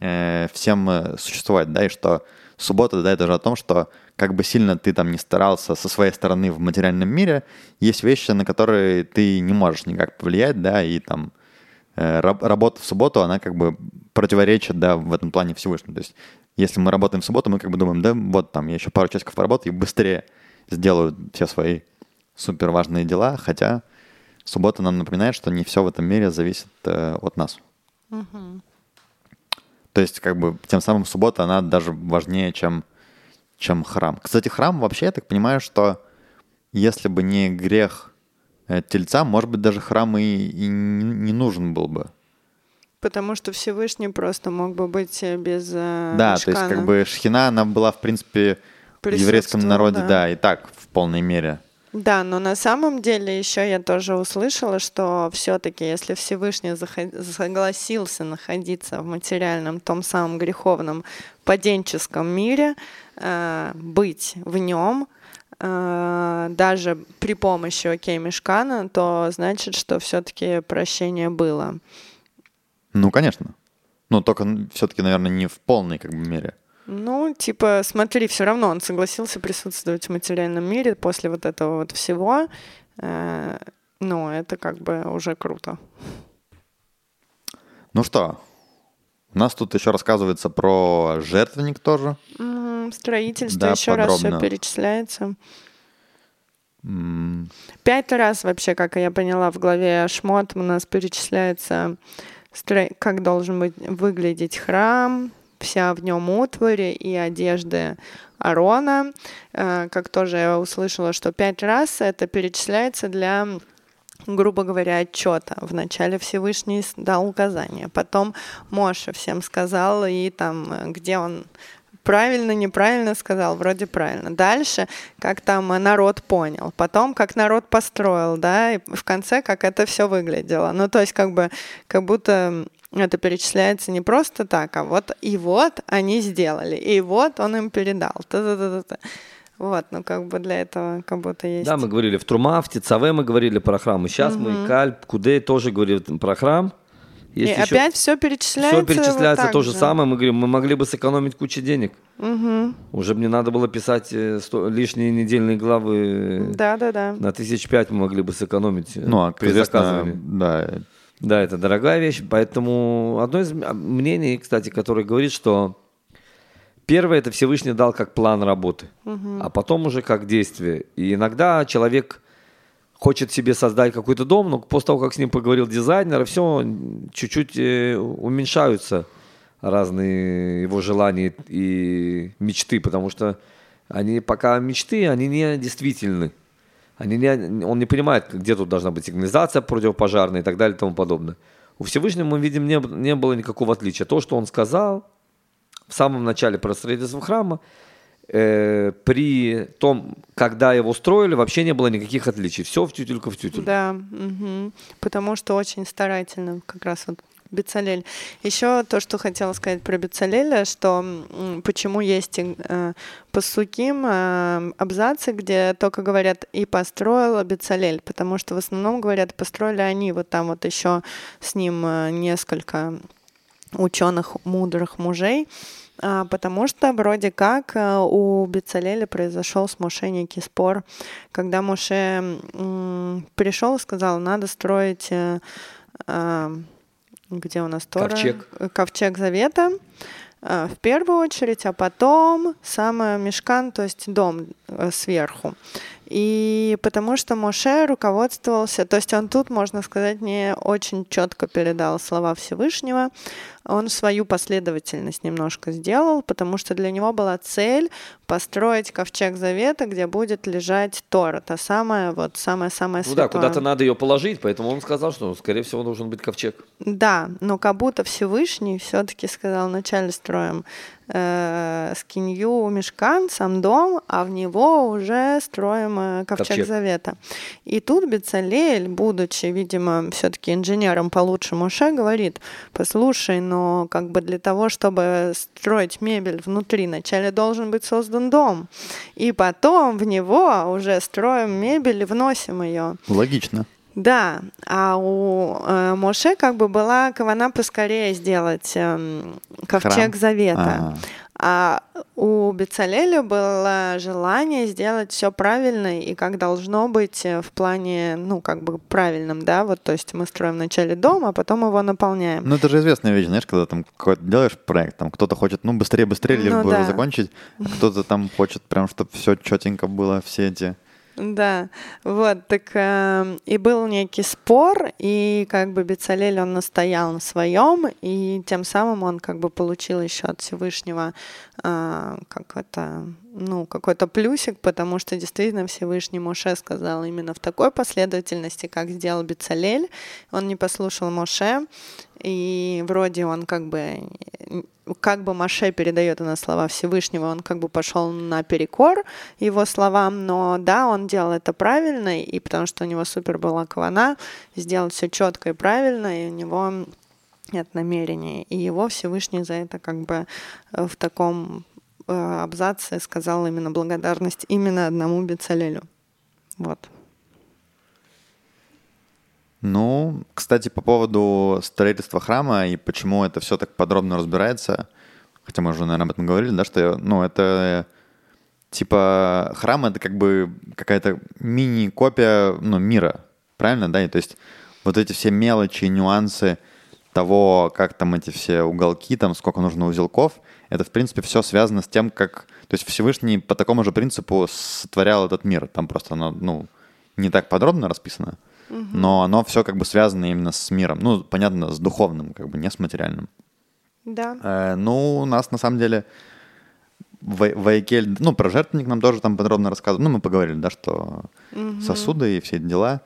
Speaker 1: э, всем э, существовать, да, и что суббота, да, это же о том, что как бы сильно ты там не старался со своей стороны в материальном мире, есть вещи, на которые ты не можешь никак повлиять, да, и там э, работа в субботу, она как бы противоречит, да, в этом плане Всевышнему. То есть если мы работаем в субботу, мы как бы думаем, да, вот там я еще пару часиков поработаю и быстрее сделаю все свои супер важные дела, хотя суббота нам напоминает, что не все в этом мире зависит э, от нас. Угу. То есть, как бы, тем самым суббота, она даже важнее, чем, чем храм. Кстати, храм вообще, я так понимаю, что если бы не грех э, тельца, может быть, даже храм и, и не нужен был бы.
Speaker 2: Потому что Всевышний просто мог бы быть э, без э,
Speaker 1: Да, мешкана. то есть как бы шхина, она была, в принципе, в еврейском народе, да. да, и так в полной мере.
Speaker 2: Да, но на самом деле еще я тоже услышала, что все-таки, если Всевышний согласился находиться в материальном, том самом греховном, паденческом мире, э, быть в нем, э, даже при помощи окей мешкана, то значит, что все-таки прощение было.
Speaker 1: Ну, конечно. Но только все-таки, наверное, не в полной как бы мере.
Speaker 2: Ну, типа, смотри, все равно он согласился присутствовать в материальном мире после вот этого вот всего. Э, ну, это как бы уже круто.
Speaker 1: Ну что, у нас тут еще рассказывается про жертвенник тоже.
Speaker 2: Mm, строительство да, еще подробно. раз все перечисляется. Mm. Пять раз вообще, как я поняла, в главе Шмот у нас перечисляется, как должен быть выглядеть храм, вся в нем утварь и одежды Арона. Э, как тоже я услышала, что пять раз это перечисляется для грубо говоря, отчета. Вначале Всевышний дал указания, потом Моша всем сказал, и там, э, где он правильно, неправильно сказал, вроде правильно. Дальше, как там народ понял, потом, как народ построил, да, и в конце, как это все выглядело. Ну, то есть, как бы, как будто это перечисляется не просто так, а вот и вот они сделали, и вот он им передал. Та-та-та-та. Вот, ну как бы для этого как будто есть.
Speaker 3: Да, мы говорили в Трума, в Тицаве мы говорили про храм, и сейчас угу. мы Кальп, Кудей тоже говорили про храм.
Speaker 2: Есть и еще... опять все перечисляется.
Speaker 3: Все перечисляется вот то же самое. Мы говорим, мы могли бы сэкономить кучу денег. Угу. Уже мне надо было писать 100, э, лишние недельные главы.
Speaker 2: Да, да, да.
Speaker 3: На тысяч пять мы могли бы сэкономить. Э,
Speaker 1: ну, а при заказывании. Да,
Speaker 3: да, это дорогая вещь. Поэтому одно из мнений, кстати, которое говорит, что первое это Всевышний дал как план работы, угу. а потом уже как действие. И иногда человек хочет себе создать какой-то дом, но после того, как с ним поговорил дизайнер, все чуть-чуть э, уменьшаются разные его желания и мечты, потому что они пока мечты, они не действительны. Они не, он не понимает, где тут должна быть сигнализация противопожарная и так далее и тому подобное. У Всевышнего мы видим, не, не было никакого отличия. То, что он сказал в самом начале про строительство храма, э, при том, когда его строили, вообще не было никаких отличий. Все в тютельку в тютельку.
Speaker 2: Да, угу. потому что очень старательно как раз вот Бецалель. Еще то, что хотела сказать про Бецалеля, что почему есть э, по суким э, абзацы, где только говорят «и построил Бецалель», потому что в основном говорят «построили они», вот там вот еще с ним э, несколько ученых мудрых мужей, потому что вроде как э, у Бецалеля произошел с Моше некий спор, когда Моше пришел и сказал, надо строить э, э, где у нас Тора?
Speaker 3: Ковчег.
Speaker 2: Ковчег Завета э, в первую очередь, а потом самое мешкан, то есть дом сверху. И потому что Моше руководствовался, то есть он тут, можно сказать, не очень четко передал слова Всевышнего, он свою последовательность немножко сделал, потому что для него была цель построить ковчег завета, где будет лежать Тора, та самая вот самая-самая
Speaker 3: Ну да,
Speaker 2: святое.
Speaker 3: куда-то надо ее положить, поэтому он сказал, что, скорее всего, должен быть ковчег.
Speaker 2: Да, но как будто Всевышний все-таки сказал, вначале строим э, скинью мешкан, сам дом, а в него уже строим э, ковчег,
Speaker 3: Ковчег.
Speaker 2: завета. И тут Бецалель, будучи, видимо, все-таки инженером получше Моше, говорит, послушай, но как бы для того, чтобы строить мебель внутри, вначале должен быть создан дом, и потом в него уже строим мебель и вносим ее.
Speaker 1: Логично.
Speaker 2: Да, а у э, Моше как бы была кавана поскорее сделать эм, ковчег
Speaker 1: Храм?
Speaker 2: завета.
Speaker 1: А,
Speaker 2: А у Бецалеля было желание сделать все правильно и как должно быть э, в плане, ну, как бы правильном, да, вот, то есть мы строим вначале дом, а потом его наполняем.
Speaker 1: Ну, это же известная вещь, знаешь, когда там какой-то делаешь проект, там кто-то хочет, ну, быстрее-быстрее, лишь
Speaker 2: Ну да.
Speaker 1: закончить, а кто-то там хочет прям, чтобы все четенько было, все эти...
Speaker 2: Да, вот, так э, и был некий спор, и как бы Бецалель, он настоял на своем, и тем самым он как бы получил еще от Всевышнего э, как это, ну, какой-то плюсик, потому что действительно Всевышний Моше сказал именно в такой последовательности, как сделал Бецалель. Он не послушал Моше, и вроде он как бы как бы Маше передает у нас слова Всевышнего, он как бы пошел наперекор его словам, но да, он делал это правильно, и потому что у него супер была кавана, сделать все четко и правильно, и у него нет намерения. И его Всевышний за это как бы э, в таком абзаце сказал именно благодарность именно одному Бецалелю. Вот.
Speaker 1: Ну, кстати, по поводу строительства храма и почему это все так подробно разбирается, хотя мы уже, наверное, об этом говорили, да, что, ну, это типа храм — это как бы какая-то мини-копия, ну, мира, правильно, да? И то есть вот эти все мелочи, нюансы того, как там эти все уголки, там сколько нужно узелков, это, в принципе, все связано с тем, как... То есть Всевышний по такому же принципу сотворял этот мир. Там просто оно, ну, не так подробно расписано, но оно все как бы связано именно с миром. Ну, понятно, с духовным, как бы, не с материальным.
Speaker 2: Да.
Speaker 1: Э, ну, у нас на самом деле Вай- Вайкель, ну, про жертвенник нам тоже там подробно рассказывал. Ну, мы поговорили, да, что сосуды и все эти дела.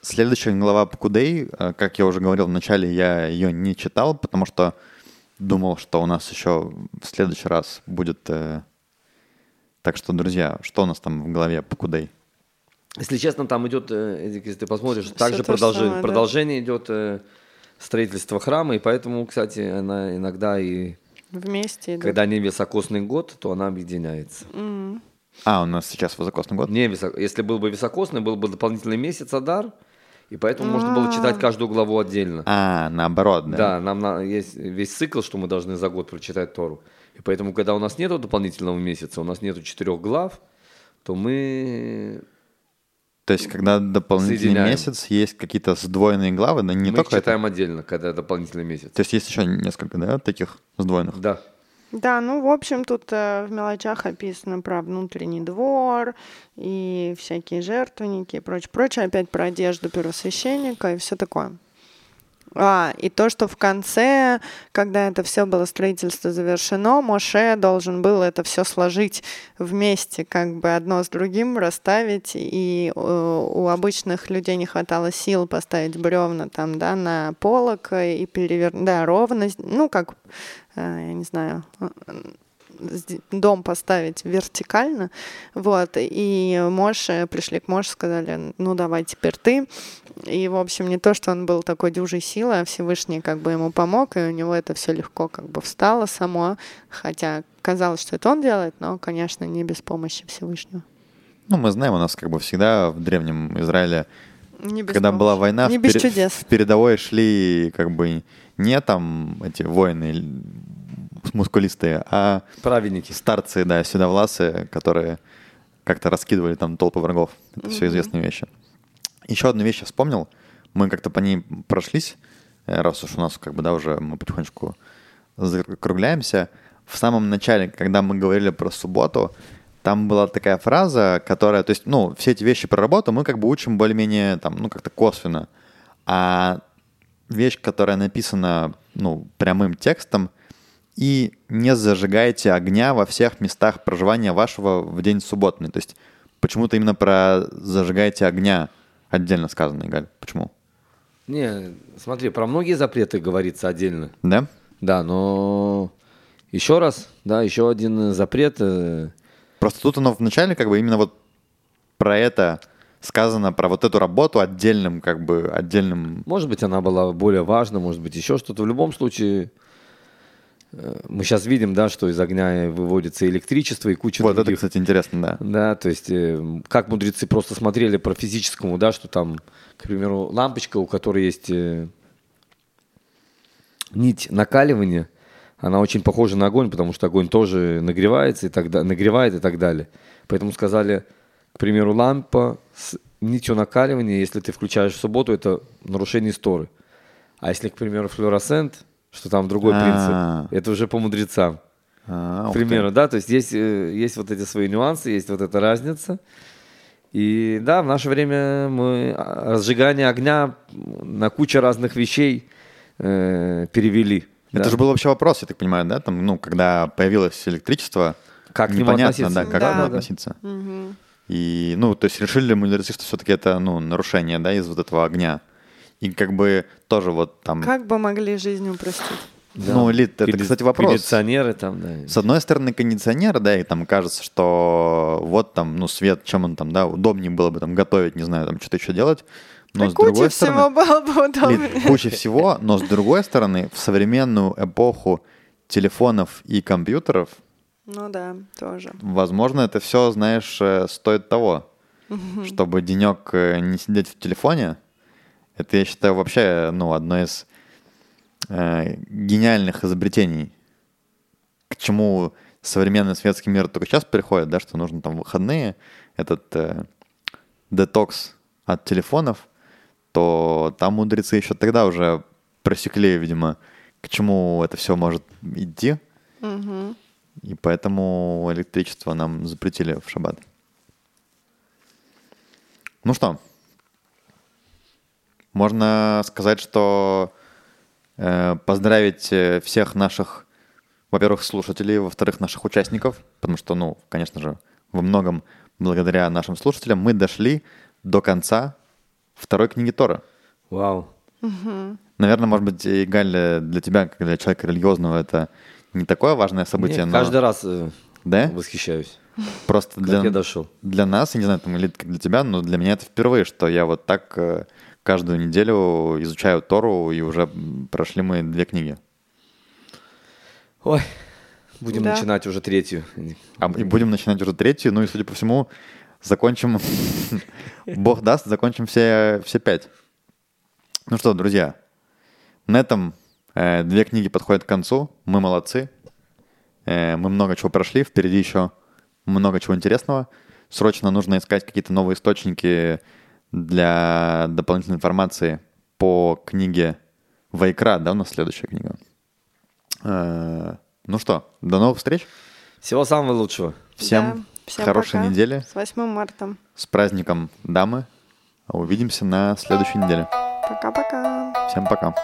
Speaker 1: Следующая глава Пакудей, э, как я уже говорил в начале, я ее не читал, потому что думал, что у нас еще в следующий раз будет... э, Так что, друзья, что у нас там в голове Пакудей?
Speaker 3: Если честно, там идет, э, Эдик, если ты посмотришь,
Speaker 2: Всё
Speaker 3: также
Speaker 2: то же
Speaker 3: продолжение,
Speaker 2: самое, да.
Speaker 3: идет э, строительство храма, и поэтому, кстати, она иногда и
Speaker 2: Вместе идут.
Speaker 3: когда не високосный год, то она объединяется.
Speaker 2: М.
Speaker 1: А, у нас сейчас высокосный год?
Speaker 3: Не висок- Если был бы високосный, был бы дополнительный месяц Адар, и поэтому можно было читать каждую главу отдельно.
Speaker 1: А, наоборот, да?
Speaker 3: Да, нам на- есть весь цикл, что мы должны за год прочитать Тору. И поэтому, когда у нас нет дополнительного месяца, у нас нету четырех глав, то мы,
Speaker 1: То есть, когда дополнительный
Speaker 3: Соединяем.
Speaker 1: месяц, есть какие-то сдвоенные главы, да не
Speaker 3: мы их
Speaker 1: только это?
Speaker 3: читаем отдельно, когда дополнительный месяц.
Speaker 1: То есть есть еще несколько, да, таких сдвоенных?
Speaker 3: Да.
Speaker 2: Да, ну, в общем, тут э, в мелочах описано про внутренний двор и всякие жертвенники и прочее. Прочее опять про одежду первосвященника и все такое. А, и то, что в конце, когда это все было строительство завершено, Моше должен был это все сложить вместе, как бы одно с другим расставить, и э, у обычных людей не хватало сил поставить бревна там, да, на полок и перевернуть, да, ровно, ну, как, я не знаю, э, дом поставить вертикально, вот, и Моше, пришли к Моше, сказали, ну, давай теперь ты, и, в общем, не то, что он был такой дюжей силой, а Всевышний как бы ему помог, и у него это все легко как бы встало само, хотя казалось, что это он делает, но, конечно, не без помощи Всевышнего.
Speaker 1: Ну, мы знаем, у нас как бы всегда в древнем Израиле,
Speaker 2: Не без
Speaker 1: когда была
Speaker 2: помощи.
Speaker 1: война,
Speaker 2: Не
Speaker 1: в,
Speaker 2: без
Speaker 1: пере-
Speaker 2: чудес.
Speaker 1: в передовой шли как бы не там эти воины мускулистые, а
Speaker 3: Праведники.
Speaker 1: старцы, да, седовласы, которые как-то раскидывали там толпы врагов. Это все известные вещи. Еще одну вещь я вспомнил. Мы как-то по ней прошлись, э, раз уж у нас как бы, да, уже мы потихонечку закругляемся. В самом начале, когда мы говорили про субботу, там была такая фраза, которая, то есть, ну, все эти вещи про работу мы как бы учим более-менее там, ну, как-то косвенно. А вещь, которая написана ну, прямым текстом и не зажигайте огня во всех местах проживания вашего в день субботный. То есть почему-то именно про зажигайте огня отдельно сказано, Игаль. Почему?
Speaker 3: Не, смотри, про многие запреты говорится отдельно.
Speaker 1: Да?
Speaker 3: Да, но еще раз, да, еще один запрет. э,
Speaker 1: Просто тут оно вначале как бы именно вот про это сказано, про вот эту работу отдельным, как бы отдельным...
Speaker 3: Может быть, она была более важна, может быть, еще что-то. В любом случае, мы сейчас видим, да, что из огня выводится электричество и куча
Speaker 1: Вот это,
Speaker 3: других
Speaker 1: кстати, интересно, да.
Speaker 3: Да, то есть э, как мудрецы просто смотрели по физическому, да, что там, к примеру, лампочка, у которой есть э, нить накаливания, она очень похожа на огонь, потому что огонь тоже нагревается и так да- нагревает и так далее. Поэтому сказали, к примеру, лампа с нитью накаливания, если ты включаешь в субботу, это нарушение сторы. А если, к примеру, флуоресцент, что там другой
Speaker 1: А.
Speaker 3: принцип, это уже по мудрецам.
Speaker 1: А,
Speaker 3: К
Speaker 1: ты.
Speaker 3: примеру, да, то есть есть, э, есть вот эти свои нюансы, есть вот эта разница. И да, в наше время мы а, разжигание огня на кучу разных вещей э, перевели.
Speaker 1: Это
Speaker 3: да.
Speaker 1: же был вообще вопрос, я так понимаю, да? Там, ну, когда появилось электричество,
Speaker 3: Как к нему
Speaker 1: непонятно,
Speaker 3: относиться.
Speaker 1: да, как
Speaker 2: Да,
Speaker 1: к нему
Speaker 2: да.
Speaker 1: относиться.
Speaker 2: Мгм.
Speaker 1: И, ну, то есть решили ли мудрецы, что все-таки это, ну, нарушение, да, из вот этого огня. И как бы тоже вот там...
Speaker 2: Как бы могли жизнь упростить?
Speaker 1: Ну, Лид, это,
Speaker 3: Кондиц-
Speaker 1: кстати, вопрос.
Speaker 3: Кондиционеры там, да.
Speaker 1: С одной стороны, кондиционер, да, и там кажется, что вот там, ну, свет, чем он там, да, удобнее было бы там готовить, не знаю, там что-то еще делать. Но
Speaker 2: Да
Speaker 1: с другой
Speaker 2: куча всего
Speaker 1: стороны,
Speaker 2: было бы удобнее.
Speaker 1: Лид, куча всего, но с другой стороны, в современную эпоху телефонов и компьютеров,
Speaker 2: Ну да, тоже.
Speaker 1: возможно, это все, знаешь, э, стоит того, чтобы денек э, не сидеть в телефоне. Это, я считаю, вообще, ну, одно из э, гениальных изобретений, к чему современный светский мир только сейчас приходит, да, что нужно там выходные, этот э, детокс от телефонов, то там мудрецы еще тогда уже просекли, видимо, к чему это все может идти.
Speaker 2: Мгм.
Speaker 1: И поэтому электричество нам запретили в шаббат. Ну что, можно сказать, что э, поздравить э, всех наших, во-первых, слушателей, во-вторых, наших участников, потому что, ну, конечно же, во многом благодаря нашим слушателям мы дошли до конца второй книги Тора.
Speaker 3: Вау.
Speaker 1: Наверное, может быть, и Галь, для тебя, как для человека религиозного, это не такое важное событие,
Speaker 3: Нет,
Speaker 1: но...
Speaker 3: Каждый раз э,
Speaker 1: Да?
Speaker 3: восхищаюсь.
Speaker 1: Просто
Speaker 3: Как
Speaker 1: для,
Speaker 3: я дошел.
Speaker 1: для нас, я не знаю, там, или как для тебя, но для меня это впервые, что я вот так э, каждую неделю изучаю Тору, и уже прошли мы две книги.
Speaker 3: Ой, будем
Speaker 2: Да.
Speaker 3: начинать уже третью.
Speaker 1: А, и будем начинать уже третью, ну и, судя по всему, закончим, бог даст, закончим все, все пять. Ну что, друзья, на этом э, две книги подходят к концу, мы молодцы, Э, мы много чего прошли, впереди еще много чего интересного. Срочно нужно искать какие-то новые источники для дополнительной информации по книге Вайкра, да, у нас следующая книга. Э, Ну что, до новых встреч.
Speaker 3: Всего самого лучшего.
Speaker 1: Всем,
Speaker 2: Да, всем
Speaker 1: хорошей
Speaker 2: пока.
Speaker 1: недели.
Speaker 2: С 8 марта.
Speaker 1: С праздником дамы. Увидимся на следующей неделе.
Speaker 2: Пока-пока.
Speaker 1: Всем пока.